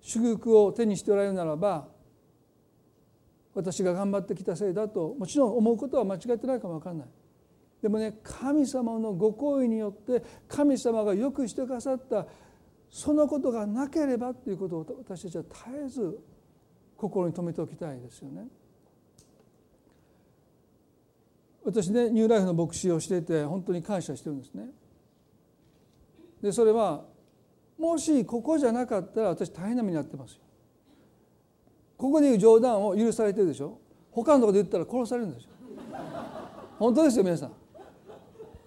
祝福を手にしておられるならば私が頑張ってきたせいだともちろん思うことは間違ってないかも分かんない。でもね神様のご好意によって神様がよくしてくださったそのことがなければということを私たちは絶えず心に留めておきたいですよね。私ねニューライフの牧師をしていて本当に感謝してるんですね。でそれはもしここじゃなかったら私大変な目に遭ってますよ。ここで言う冗談を許されてるでしょ他のとこで言ったら殺されるんですよ。本当ですよ皆さん。こ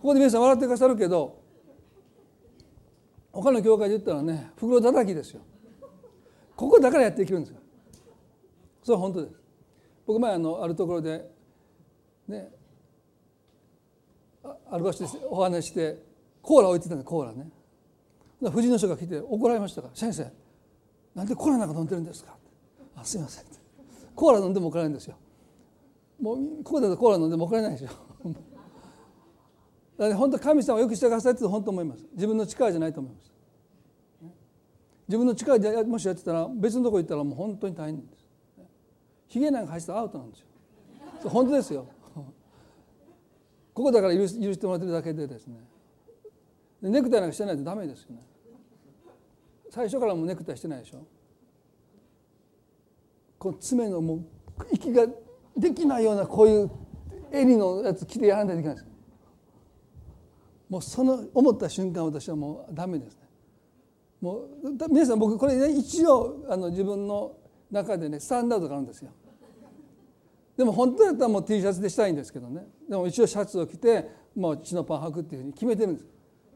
こで皆さん笑ってくださるけど他の教会で言ったらね袋叩きですよ。ここだからやっていけるんですよ。それは本当です。僕前あのあるところでねある場所でお話してコーラ置いてたんでコーラね。藤野書が来て怒られましたから「先生なんでコーラなんか飲んでるんですか?」あすいません」コーラ飲んでも怒られるんですよ。もうここだとコーラ飲んでも怒られないでしょ。だから本当神様をよくしてくださいって本当思います。自分の力じゃないと思います。自分の力でもしやってたら別のとこ行ったらもう本当に大変なんです。ヒゲなんか入ってたらアウトなんですよ。本当ですよ。ここだから許してもらってるだけでですね。ネクタイなんかしてないとダメですよね。最初からもネクタイしてないでしょ。この爪のもう息ができないようなこういう襟のやつ着てやらないといけないです。もうその思った瞬間私はもうダメですね。もう皆さん僕これね一応あの自分の中でねスタンダードがあるんですよ。でも本当だったらもう T シャツでしたいんですけどね。でも一応シャツを着てもう血のパン履くっていうふうに決めてるんです。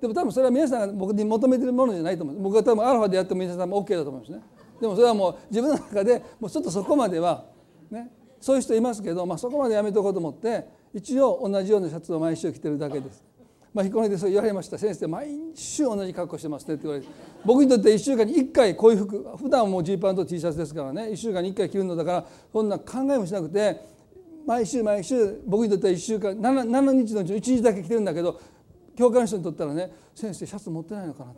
でも多分それは皆さんが僕に求めてるものじゃないと思う。僕は多分アルファでやっても皆さんも OK だと思いますね。でもそれはもう自分の中でもうちょっとそこまではねそういう人いますけど、まあ、そこまでやめとこうと思って一応同じようなシャツを毎週着てるだけです。まあ、彦根でそう言われました。先生毎週同じ格好してますねって言われて僕にとって1週間に1回こういう服普段もうジーパンと T シャツですからね1週間に1回着るのだからそんな考えもしなくて毎週毎週僕にとっては1週間 7, 7日のうちの1日だけ着てるんだけど教会の人にとったらね先生シャツ持ってないのかな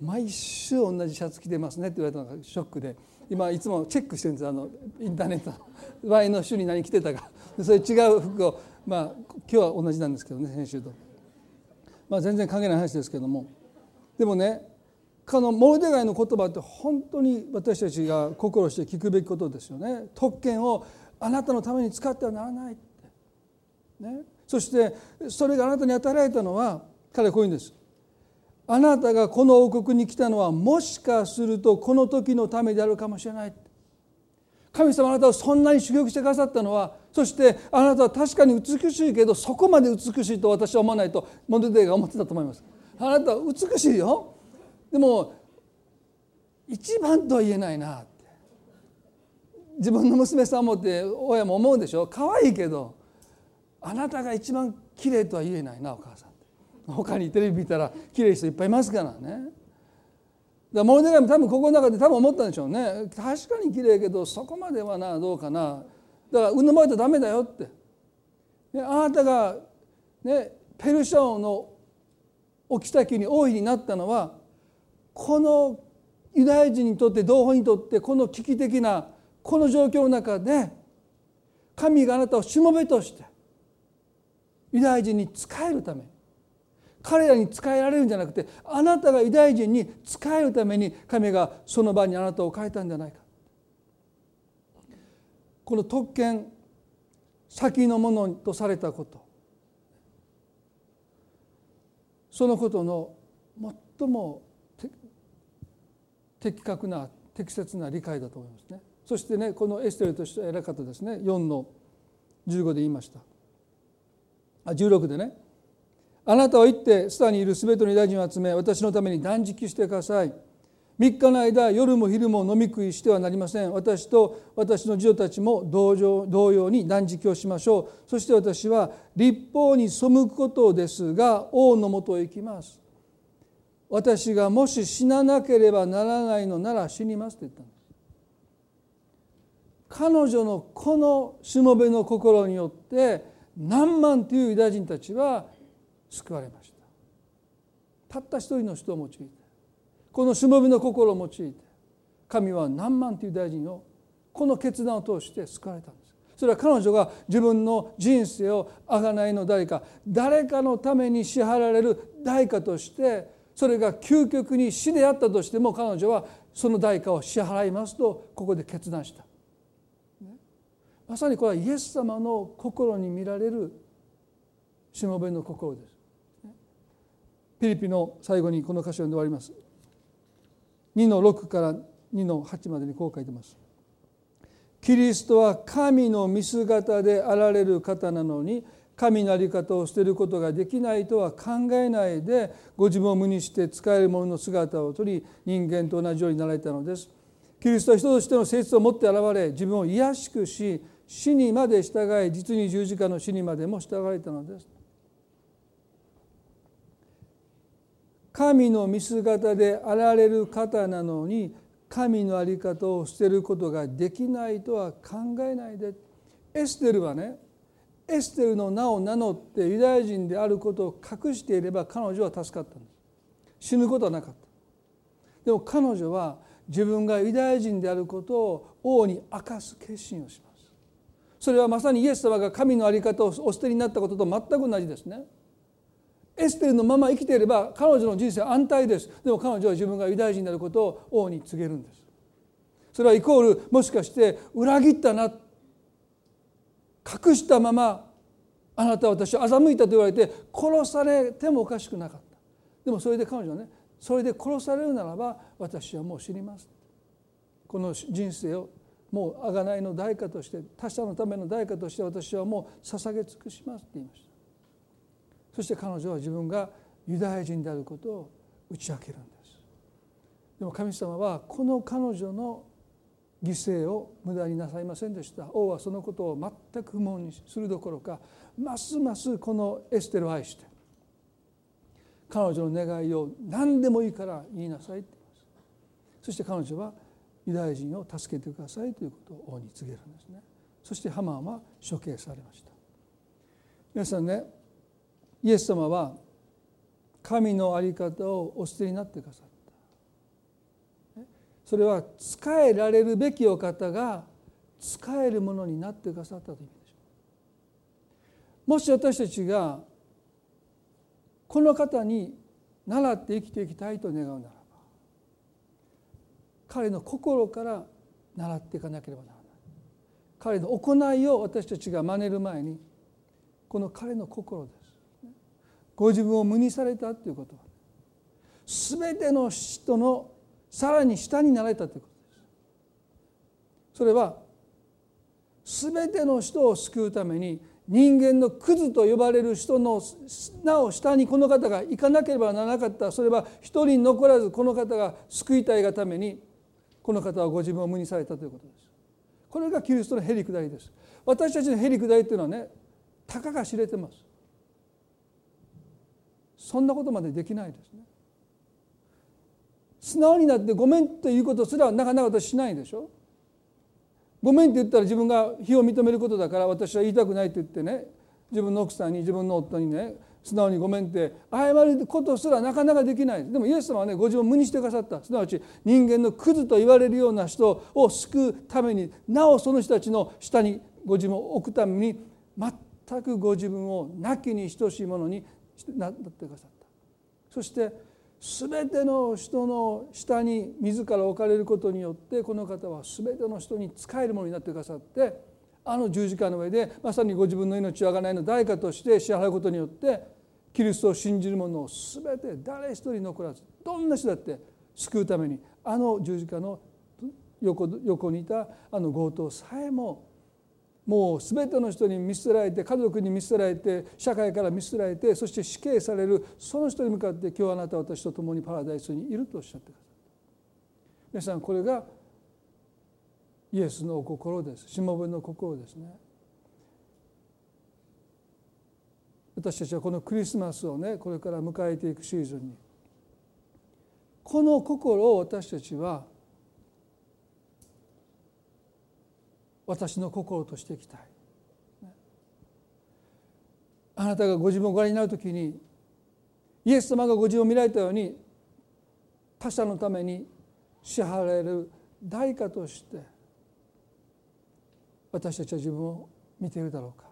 毎週同じシャツ着てますねって言われたのがショックで今いつもチェックしてるんですあのインターネットの前の週に何着てたかそれ違う服をまあ今日は同じなんですけどね先週と。まあ、全然関係ない話ですけども。でもねこのモルデガイの言葉って本当に私たちが心して聞くべきことですよね。特権をあなたのために使ってはならない、ね、そしてそれがあなたに与えられたのは彼はこういうんです。あなたがこの王国に来たのはもしかするとこの時のためであるかもしれない神様あなたをそんなに祝福してくださったのはそしてあなたは確かに美しいけどそこまで美しいと私は思わないとモデルが思ってたと思います。あなたは美しいよ。でも一番とは言えないな。自分の娘さんもって親も思うでしょ？可愛いけどあなたが一番綺麗とは言えないなお母さん他にテレビ見たら綺麗な人いっぱいいますからね。だからモルデガイも多分ここの中で多分思ったんでしょうね。確かに綺麗けどそこまではなどうかな。だから産まれたらダメだよって。あなたが、ね、ペルシャ王のお妃に王妃になったのはこのユダヤ人にとって同胞にとってこの危機的なこの状況の中で神があなたをしもべとしてユダヤ人に仕えるため彼らに仕えられるんじゃなくてあなたがユダヤ人に仕えるために神がその場にあなたを変えたんじゃないかこの特権先のものとされたことそのことの最も的確な適切な理解だと思いますね。そしてねこのエステルとして偉かったですね。4の15で言いました。あ16でね「あなたは行ってスターにいる全てのユダ人を集め私のために断食してください」3日の間夜も昼も飲み食いしてはなりません。私と私の女たちも同同様に断食をしましょう。そして私は立法に背くことですが王のもとへ行きます。私がもし死ななければならないのなら死にますと言ったんです彼女のこのしもべの心によって何万というユダヤ人たちは救われましたたった一人の人を用いてこのしもべの心を用いて神は何万という大臣をこの決断を通して救われたんですそれは彼女が自分の人生を贖いの代価誰かのために支払われる代価としてそれが究極に死であったとしても彼女はその代価を支払いますとここで決断した。まさにこれはイエス様の心に見られるしもべの心です。ピリピの最後にこの箇所を読んで終わります。2の6から2の8までにこう書いてます。キリストは神の見姿であられる方なのに神の在り方を捨てることができないとは考えないでご自分を無にして使える者の姿をとり人間と同じようになられたのです。キリストは人としての性質を持って現れ自分を卑しくし死にまで従い実に十字架の死にまでも従われたのです。神の見姿であられる方なのに神の在り方を捨てることができないとは考えないで。エステルはねエステルの名を名乗ってユダヤ人であることを隠していれば彼女は助かったんです。死ぬことはなかった。でも彼女は自分がユダヤ人であることを王に明かす決心をします。それはまさにイエス様が神の在り方をお捨てになったことと全く同じですね。エステルのまま生きていれば彼女の人生は安泰です。でも彼女は自分がユダヤ人になることを王に告げるんです。それはイコールもしかして裏切ったな隠したままあなたは私を欺いたと言われて殺されてもおかしくなかった。でもそれで彼女はねそれで殺されるならば私はもう死にます。この人生をもう贖いの代価として他者のための代価として私はもう捧げ尽くしますって言いました。そして彼女は自分がユダヤ人であることを打ち明けるんです。でも神様はこの彼女の犠牲を無駄になさいませんでした。王はそのことを全く不問にするどころかますますこのエステルを愛して彼女の願いを何でもいいから言いなさいって言います。そして彼女はユダヤ人を助けてくださいということを王に告げるんですね。そしてハマンは処刑されました。皆さんねイエス様は神の在り方をお捨てになってくださった。それは仕えられるべきお方が仕えるものになってくださったという意味でしょう。もし私たちがこの方に倣って生きていきたいと願うなら彼の心から習っていかなければならない。彼の行いを私たちが真似る前にこの彼の心です。ご自分を無にされたということは全ての人のさらに下になられたということです。それは全ての人を救うために人間のクズと呼ばれる人のなお下にこの方が行かなければならなかった。それは一人残らずこの方が救いたいがためにこの方はご自分を無にされたということです。これがキリストのへりくだりです。私たちのへりくだりというのはねたかが知れてます。そんなことまでできないですね。素直になってごめんということすらなかなか私しないでしょ。ごめんって言ったら自分が非を認めることだから私は言いたくないと言ってね自分の奥さんに自分の夫にね素直にごめんって謝ることすらなかなかできない。でもイエス様はねご自分を無にしてくださった。すなわち人間のクズと言われるような人を救うためになおその人たちの下にご自分を置くために全くご自分を亡きに等しいものになってくださった。そして全ての人の下に自ら置かれることによってこの方は全ての人に仕えるものになってくださってあの十字架の上でまさにご自分の命をあがないの代価として支払うことによってキリストを信じる者を全て誰一人残らずどんな人だって救うためにあの十字架の横横にいたあの強盗さえももう全ての人に見捨てられて家族に見捨てられて社会から見捨てられてそして死刑されるその人に向かって今日あなたは私と共にパラダイスにいるとおっしゃってくださった皆さんこれがイエスの心ですしもべの心ですね。私たちはこのクリスマスをねこれから迎えていくシーズンに。この心を私たちは私の心としていきたい。あなたがご自分をご覧になる時にイエス様がご自分を見られたように他者のために支払われる代価として私たちは自分を見ているだろうか。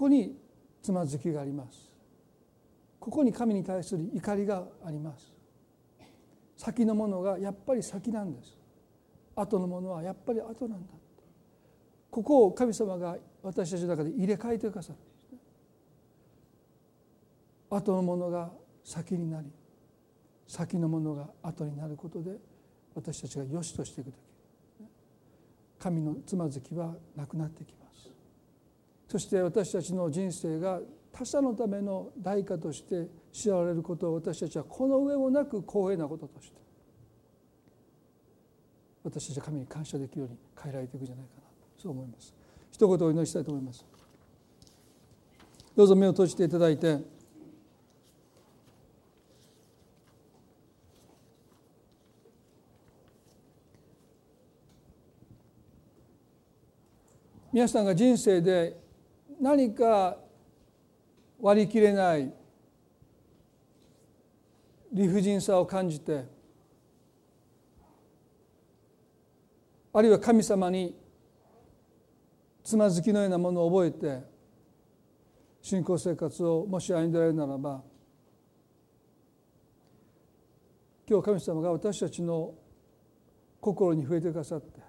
ここにつまずきがあります。ここに神に対する怒りがあります。先のものがやっぱり先なんです。後のものはやっぱり後なんだ。ここを神様が私たちの中で入れ替えてくださる後のものが先になり先のものが後になることで私たちが良しとしていく時神のつまずきはなくなってきます。そして私たちの人生が他者のための代価として知られることを私たちはこの上もなく光栄なこととして私たちは神に感謝できるように変えられていくんじゃないかなそう思います。一言お祈りしたいと思います。どうぞ目を閉じていただいて皆さんが人生で何か割り切れない理不尽さを感じてあるいは神様につまずきのようなものを覚えて信仰生活をもし歩んでられるならば今日神様が私たちの心に触れてくださって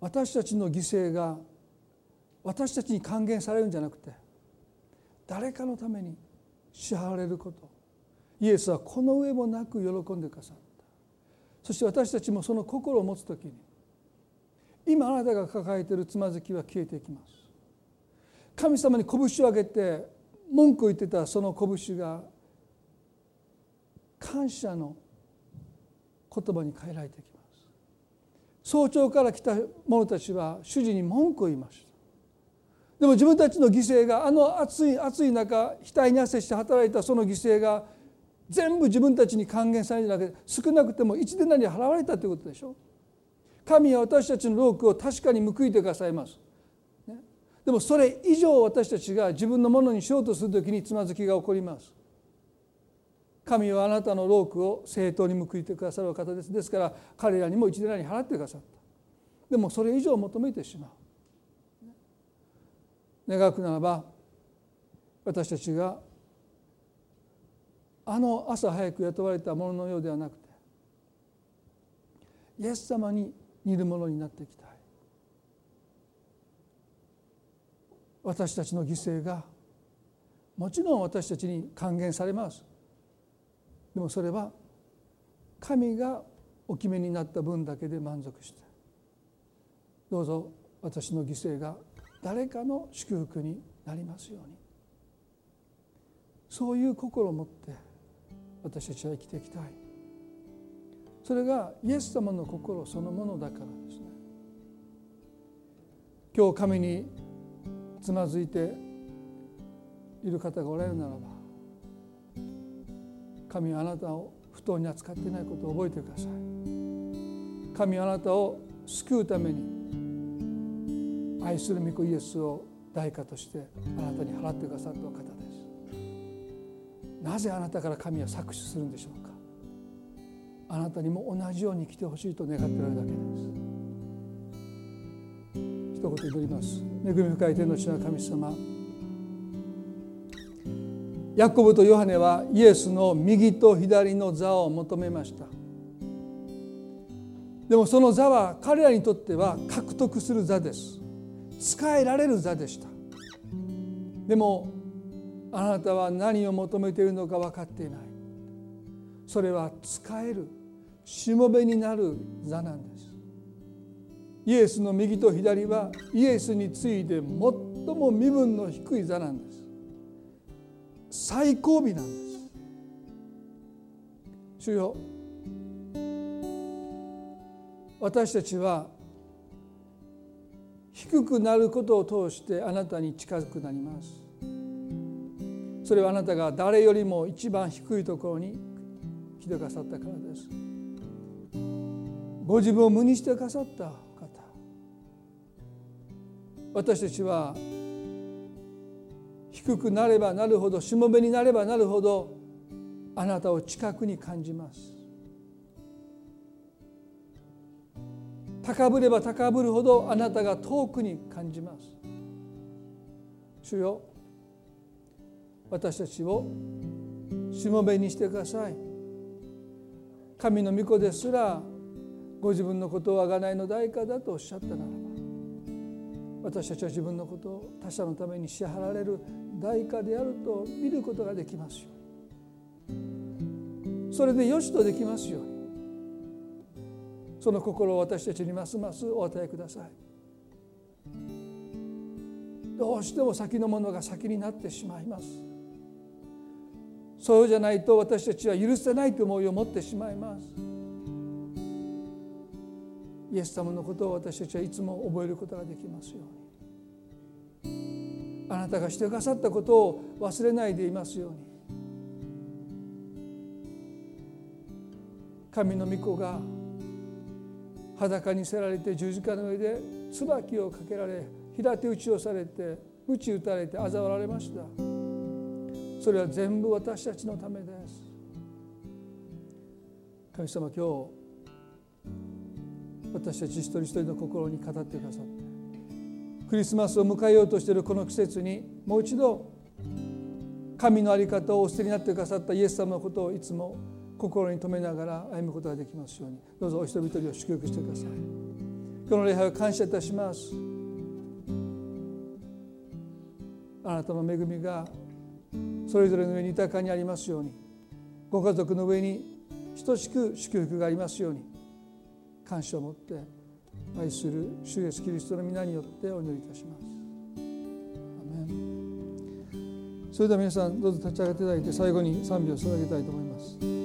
私たちの犠牲が私たちに還元されるんじゃなくて誰かのために支払われること。イエスはこの上もなく喜んでくださった。そして私たちもその心を持つ時に今あなたが抱えているつまずきは消えていきます。神様に拳を上げて文句を言ってたその拳が感謝の言葉に変えられていきます。早朝から来た者たちは主人に文句を言いました。でも自分たちの犠牲があの暑い暑い中額に汗して働いたその犠牲が全部自分たちに還元されるだけ。で少なくても一でなり払われたということでしょ。神は私たちの労苦を確かに報いてくださいます、ね、でもそれ以上私たちが自分のものにしようとする時につまずきが起こります。神はあなたの労苦を正当に報いてくださる方です。ですから彼らにも一でなり払ってくださった。でもそれ以上求めてしまう。願くならば私たちがあの朝早く雇われたもののようではなくてイエス様に似るものになっていきたい。私たちの犠牲がもちろん私たちに還元されます。でもそれは神がお決めになった分だけで満足して。どうぞ私の犠牲が誰かの祝福になりますように。そういう心を持って私たちは生きていきたい。それがイエス様の心そのものだからですね。今日神につまずいている方がおられるならば神はあなたを不当に扱っていないことを覚えてください。神はあなたを救うために愛する御子イエスを代価としてあなたに払ってくださったお方です。なぜあなたから神は搾取するんでしょうか。あなたにも同じように来てほしいと願っておられるだけです。一言祈ります。恵み深い天の地の神様。ヤコブとヨハネはイエスの右と左の座を求めました。でもその座は彼らにとっては獲得する座です。仕えられる座でした。でもあなたは何を求めているのか分かっていない。それは使えるしもべになる座なんです。イエスの右と左はイエスに次いで最も身分の低い座なんです。最後尾なんです。主よ私たちは低くなることを通してあなたに近づくなります。それはあなたが誰よりも一番低いところに来てくださったからです。ご自分を無にしてくださった方。私たちは低くなればなるほどしもべになればなるほどあなたを近くに感じます。高ぶれば高ぶるほどあなたが遠くに感じます。主よ私たちをしもべにしてください。神の御子ですらご自分のことを贖いの代価だとおっしゃったならば私たちは自分のことを他者のために支払われる代価であると見ることができますよそれでよしとできますように。その心を私たちにますますお与えください。どうしても先のものが先になってしまいます。そうじゃないと私たちは許せないと思いを持ってしまいます。イエス様のことを私たちはいつも覚えることができますように。あなたがしてくださったことを忘れないでいますように。神の御子が裸にせられて十字架の上で椿をかけられ平手打ちをされて鞭打たれて嘲笑われました。それは全部私たちのためです。神様今日私たち一人一人の心に語ってくださってクリスマスを迎えようとしているこの季節にもう一度神の在り方をお捨てになってくださったイエス様のことをいつも心に留めながら歩むことができますように。どうぞお一人一人を祝福してください。今日の礼拝を感謝いたします。あなたの恵みがそれぞれの上に豊かにありますように。ご家族の上に等しく祝福がありますように。感謝を持って愛する主イエスキリストの皆によってお祈りいたします。それでは皆さんどうぞ立ち上がっていただいて最後に賛美を捧げたいと思います。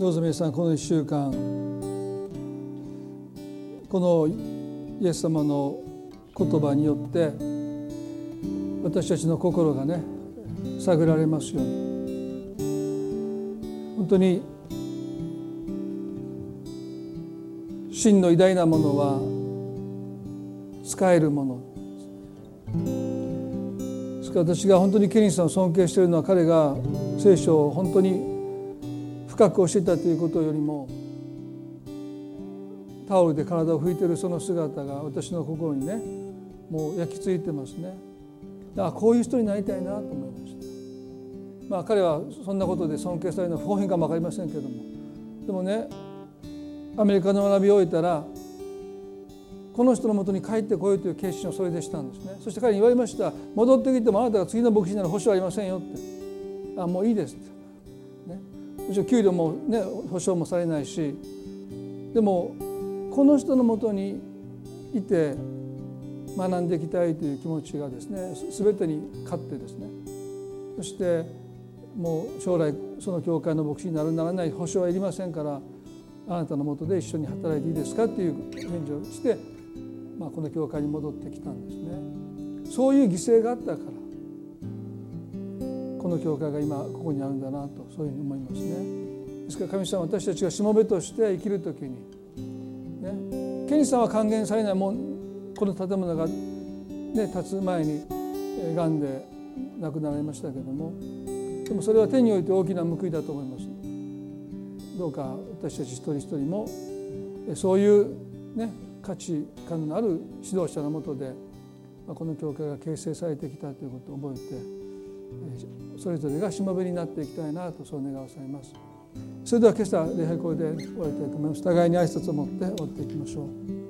どうぞ皆さんこの1週間このイエス様の言葉によって私たちの心がね探られますように。本当に真の偉大なものは使えるもの。ですから私が本当にケニーさんを尊敬しているのは彼が聖書を本当に深く教えたということよりもタオルで体を拭いてるその姿が私の心にねもう焼き付いてますね。あこういう人になりたいなと思いました。まあ彼はそんなことで尊敬されるのは不本意かも分かりませんけども。でもねアメリカの学びを終えたらこの人のもとに帰ってこようという決心をそれでしたんですね。そして彼に言われました。戻ってきてもあなたが次の牧師になる保証はありませんよって。あもういいですって。もちろん給料もね保証もされないしでもこの人のもとにいて学んでいきたいという気持ちがですね全てに勝ってですねそしてもう将来その教会の牧師になるならない保証はいりませんからあなたのもとで一緒に働いていいですかっていう返事をして、まあ、この教会に戻ってきたんですね。そういう犠牲があったからの教会が今ここにあるんだなとそういうふうに思いますね。ですから神様私たちがしもべとして生きる時に、ね、ケニさんは還元されないもんこの建物が、ね、建つ前にがんで亡くなられましたけどもでもそれは手において大きな報いだと思います。どうか私たち一人一人もそういうね価値観のある指導者のもとでこの教会が形成されてきたということを覚えてそれぞれがしもべになっていきたいなとそう願わされます。それでは今朝礼拝これで終わりたいと思います。互いに挨拶を持って終わっていきましょう。